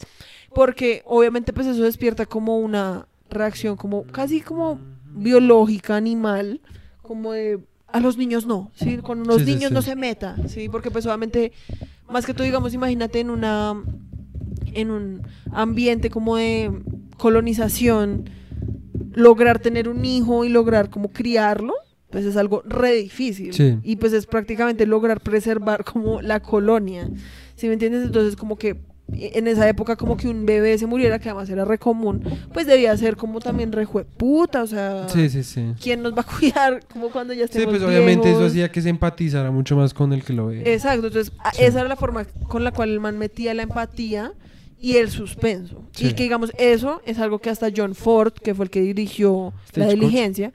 Porque obviamente pues eso despierta como una reacción como casi como biológica animal, como de a los niños no, sí, con los Sí, niños sí. no se meta, sí, porque pues obviamente más que todo digamos imagínate en una en un ambiente como de colonización lograr tener un hijo y lograr como criarlo, pues es algo re difícil. Sí. Y pues es prácticamente lograr preservar como la colonia. ¿Sí me entiendes? Entonces como que en esa época como que un bebé se muriera, que además era re común, pues debía ser como también re puta, o sea, Sí, sí, sí. ¿quién nos va a cuidar como cuando ya Sí, estemos pues obviamente eso hacía que se empatizara mucho más con el que lo ve. Exacto, entonces a- Sí. esa era la forma con la cual el man metía la empatía y el suspenso. Sí. Y que digamos, eso es algo que hasta John Ford, que fue el que dirigió La. Diligencia,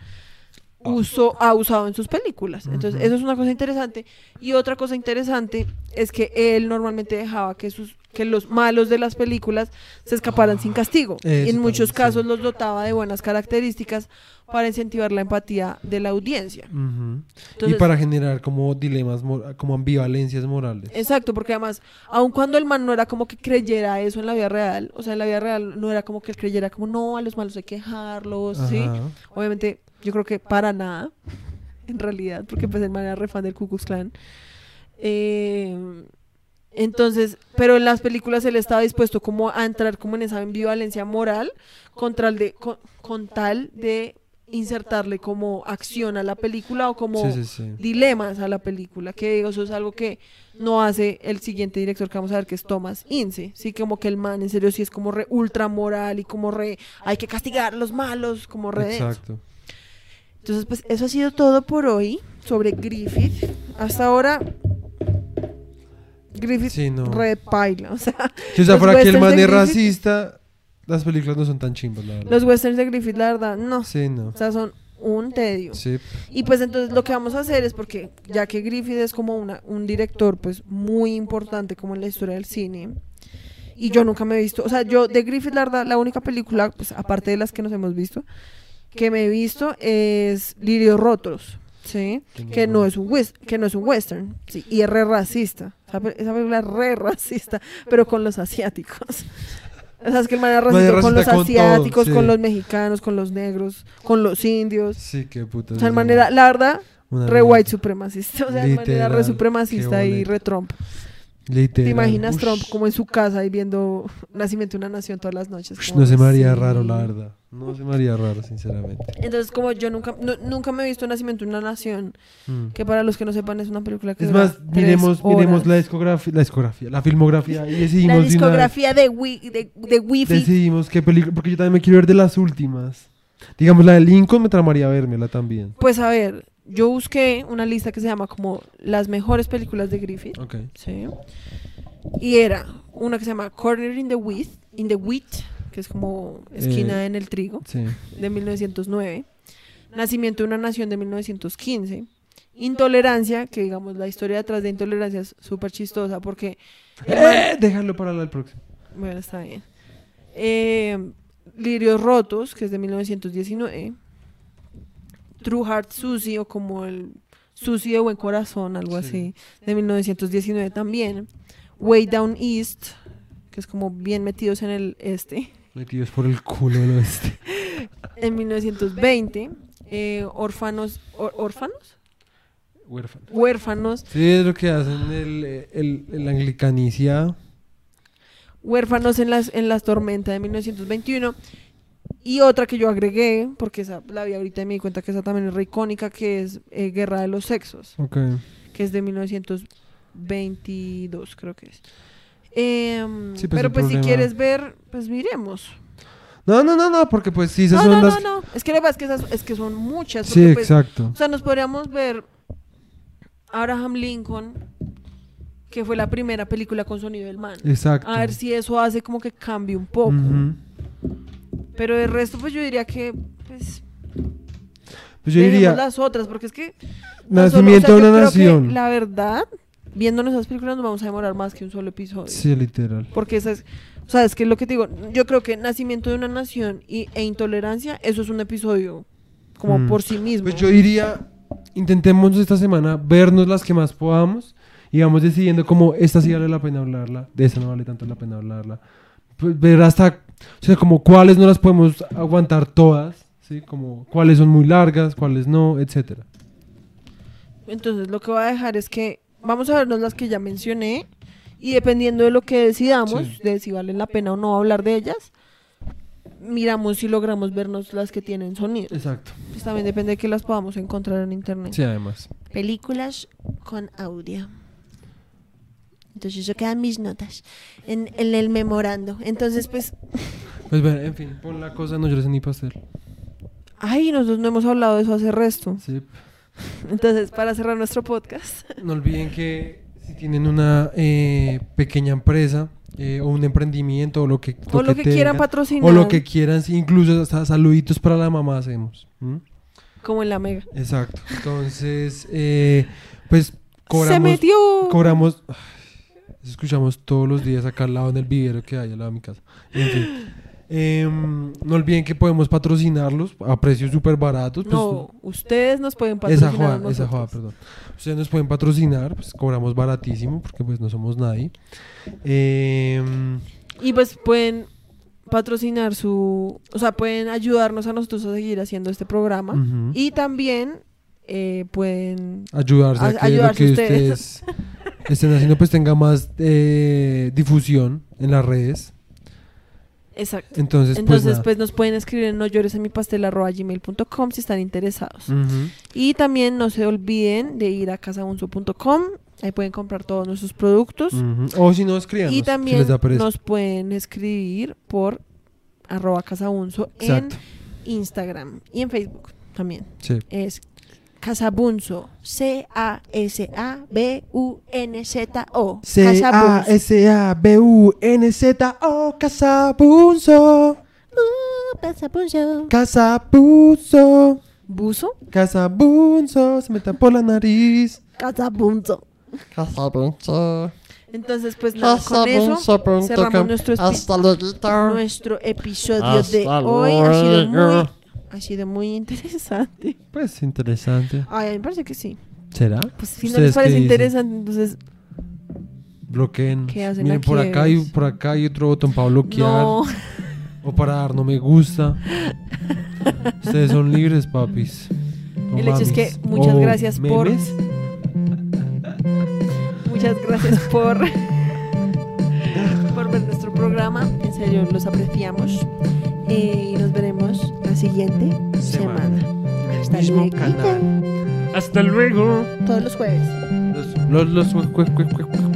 usó, ha usado en sus películas. Entonces, eso es una cosa interesante. Y otra cosa interesante es que él normalmente dejaba que sus que los malos de las películas se escaparan sin castigo. y Eso en muchos sí. casos los dotaba de buenas características para incentivar la empatía de la audiencia. Entonces- y para generar como dilemas, como ambivalencias morales. Exacto, porque además, aun cuando el man no era como que creyera eso en la vida real, o sea, en la vida real no era como que él creyera como, no, a los malos hay que dejarlos, ¿sí? Obviamente, yo creo que para nada, en realidad, porque pues el man era re fan del Ku Klux Klan. Eh, entonces, pero en las películas él estaba dispuesto como a entrar como en esa ambivalencia moral contra el de, con, con tal de insertarle como acción a la película o como Sí, sí, sí. dilemas a la película, que digo, eso es algo que no hace el siguiente director que vamos a ver, que es Thomas Ince, sí, como que el man en serio sí es como re ultra moral y como re, hay que castigar a los malos, como re denso. Exacto. Entonces, pues eso ha sido todo por hoy sobre Griffith. Hasta ahora, Griffith Sí, no. re paila, o sea, Si o sea, fuera que el man es racista, las películas no son tan chimbas, la verdad. los westerns de Griffith, la verdad, no. Sí, no. O sea, son un tedio. Sí. Y pues entonces lo que vamos a hacer es porque ya que Griffith es como una, un director pues muy importante como en la historia del cine y yo nunca me he visto, o sea, yo de Griffith la verdad la única película pues aparte de las que nos hemos visto que me he visto es Lirios Rotos, ¿sí? Que no es un wes- que no es un western, sí, y es re racista. Esa, pe- esa película es re racista, pero con los asiáticos. O sea, es que el man era racista con los racista con todo, asiáticos, sí. con los mexicanos, con los negros, con los indios. Sí, qué puta. O sea, el man era, la verdad, re white supremacista. O sea, el man era Literal, re supremacista y re Trump. Literal. ¿Te imaginas Ush, Trump como en su casa y viendo Nacimiento de una Nación todas las noches? ush, no se me haría sí. raro, la verdad. No se me haría raro, sinceramente. Entonces, como yo nunca, no- nunca me he visto Nacimiento de una Nación, Mm. que para los que no sepan es una película que Es dura más, miremos, miremos la discografía, la discografía, la filmografía y La decidimos de una vez- discografía de, Wi de, de Wi-Fi. decidimos qué película, porque yo también me quiero ver de las últimas. Digamos, la de Lincoln me tramaría vérmela también. Pues a ver, yo busqué una lista que se llama como las mejores películas de Griffith. Ok. Sí. Y era una que se llama Corner in the Wheat, in the Wheat, que es como esquina Eh, en el trigo, Sí. de 1909. Nacimiento de una nación de 1915. Intolerancia, que digamos la historia detrás de Intolerancia es súper chistosa porque... Eh, déjalo para la del próximo. bueno, está bien. Eh, Lirios Rotos, que es de 1919. True Heart Susie, o como el Susie de Buen Corazón, algo Sí. así, de 1919 también. Way Down East, que es como bien metidos en el este, Metidos por el culo del oeste. en 1920. Eh, orfanos, or- ¿Órfanos? Huérfano. Huérfanos. Sí, es lo que hacen el, el, el anglicanicia. Huérfanos en las, en las tormentas de 1921. Y otra que yo agregué, porque esa la vi ahorita y me di cuenta que esa también es re icónica, que es eh, Guerra de los Sexos, Ok. que es de 1922, creo que es. Em, Sí, pues, pero pues problema- si quieres ver, pues miremos. No, no, no, no, porque pues sí, esas No, son no, las... no, no. Es que lo que pasa es que, esas- es que son muchas. Sí, pues, exacto. o sea, nos podríamos ver Abraham Lincoln, que fue la primera película con sonido del man. Exacto. A ver si eso hace como que cambie un poco. Ujú. Pero el resto, pues yo diría que, pues, Pues yo diría, las otras, porque es que... Nacimiento o sea, de una nación. La verdad, viéndonos esas películas nos vamos a demorar más que un solo episodio. Sí, literal. Porque esa es, o sea, es que lo que te digo, yo creo que Nacimiento de una Nación y, e Intolerancia, eso es un episodio como Mm. por sí mismo. Pues yo diría, intentemos esta semana vernos las que más podamos y vamos decidiendo como esta sí vale la pena hablarla, de esta no vale tanto la pena hablarla. Pues ver hasta, o sea, como cuáles no las podemos aguantar todas, ¿sí? Como cuáles son muy largas, cuáles no, etcétera. Entonces lo que voy a dejar es que vamos a vernos las que ya mencioné y dependiendo de lo que decidamos, Sí. de si vale la pena o no hablar de ellas, miramos si logramos vernos las que tienen sonido. Exacto. Pues también depende de que las podamos encontrar en internet. Sí, además. Películas con audio. Entonces eso quedan mis notas en, en el memorando. Entonces, pues, Pues bueno, en fin, pon la cosa, no llores ni pastel. ay, nosotros no hemos hablado de eso hace resto. Sí. Entonces, para cerrar nuestro podcast, No olviden que si tienen una eh, pequeña empresa eh, o un emprendimiento o lo que, o lo que quieran tengan, patrocinar, o lo que quieran, incluso hasta saluditos para la mamá hacemos. como en la mega. Exacto. Entonces, eh, pues cobramos. Se metió. Cobramos. ay, escuchamos todos los días acá al lado en el vivero que hay al lado de mi casa. En fin. Em, no olviden que podemos patrocinarlos a precios súper baratos. pues, No, ustedes nos pueden esa patrocinar. a joda, esa joda, perdón. Ustedes nos pueden patrocinar, pues cobramos baratísimo porque pues no somos nadie. Em, Y pues pueden patrocinar su, o sea, pueden ayudarnos a nosotros a seguir haciendo este programa y también eh, pueden ayudarse a, a- que lo que ustedes. ustedes estén haciendo pues tenga más eh, difusión en las redes. exacto. Entonces, pues, Entonces, pues nos pueden escribir en no llores en mi pastel@gmail.com si están interesados. Y también no se olviden de ir a casabunzo.com, ahí pueden comprar todos nuestros productos. Ujú. O si no, escríbanos. Y si también les da pereza. nos pueden escribir por arroba Exacto. en Instagram y en Facebook también. Sí. Es Casabunzo. C-A-S-A-B-U-N-Z-O. C-A-S-A-B-U-N-Z-O Casabunzo Casabunzo. Casabunzo ¿Buzo? Casabunzo, se me tapó la nariz. Casabunzo. Casabunzo. Entonces, pues nada, con eso cerramos nuestro, nuestro episodio Hasta de hoy. Ha sido, muy. Ha sido muy interesante. Pues interesante. Ay, me parece que sí. ¿Será? Pues si no ¿Ustedes les parece interesante, entonces Bloqueen. ¿Qué hacen Miren, por acá, hay, por acá hay otro botón para bloquear. no. O para dar no me gusta. Ustedes son libres, papis. El hecho es que muchas gracias por-. Muchas gracias por, por ver nuestro programa. En serio, los apreciamos. Eh, y nos veremos la siguiente semana. Semana. Hasta Mismo luego. canal. Hasta luego. Todos los jueves. Los, los, los, jue- jue- jue- jueves.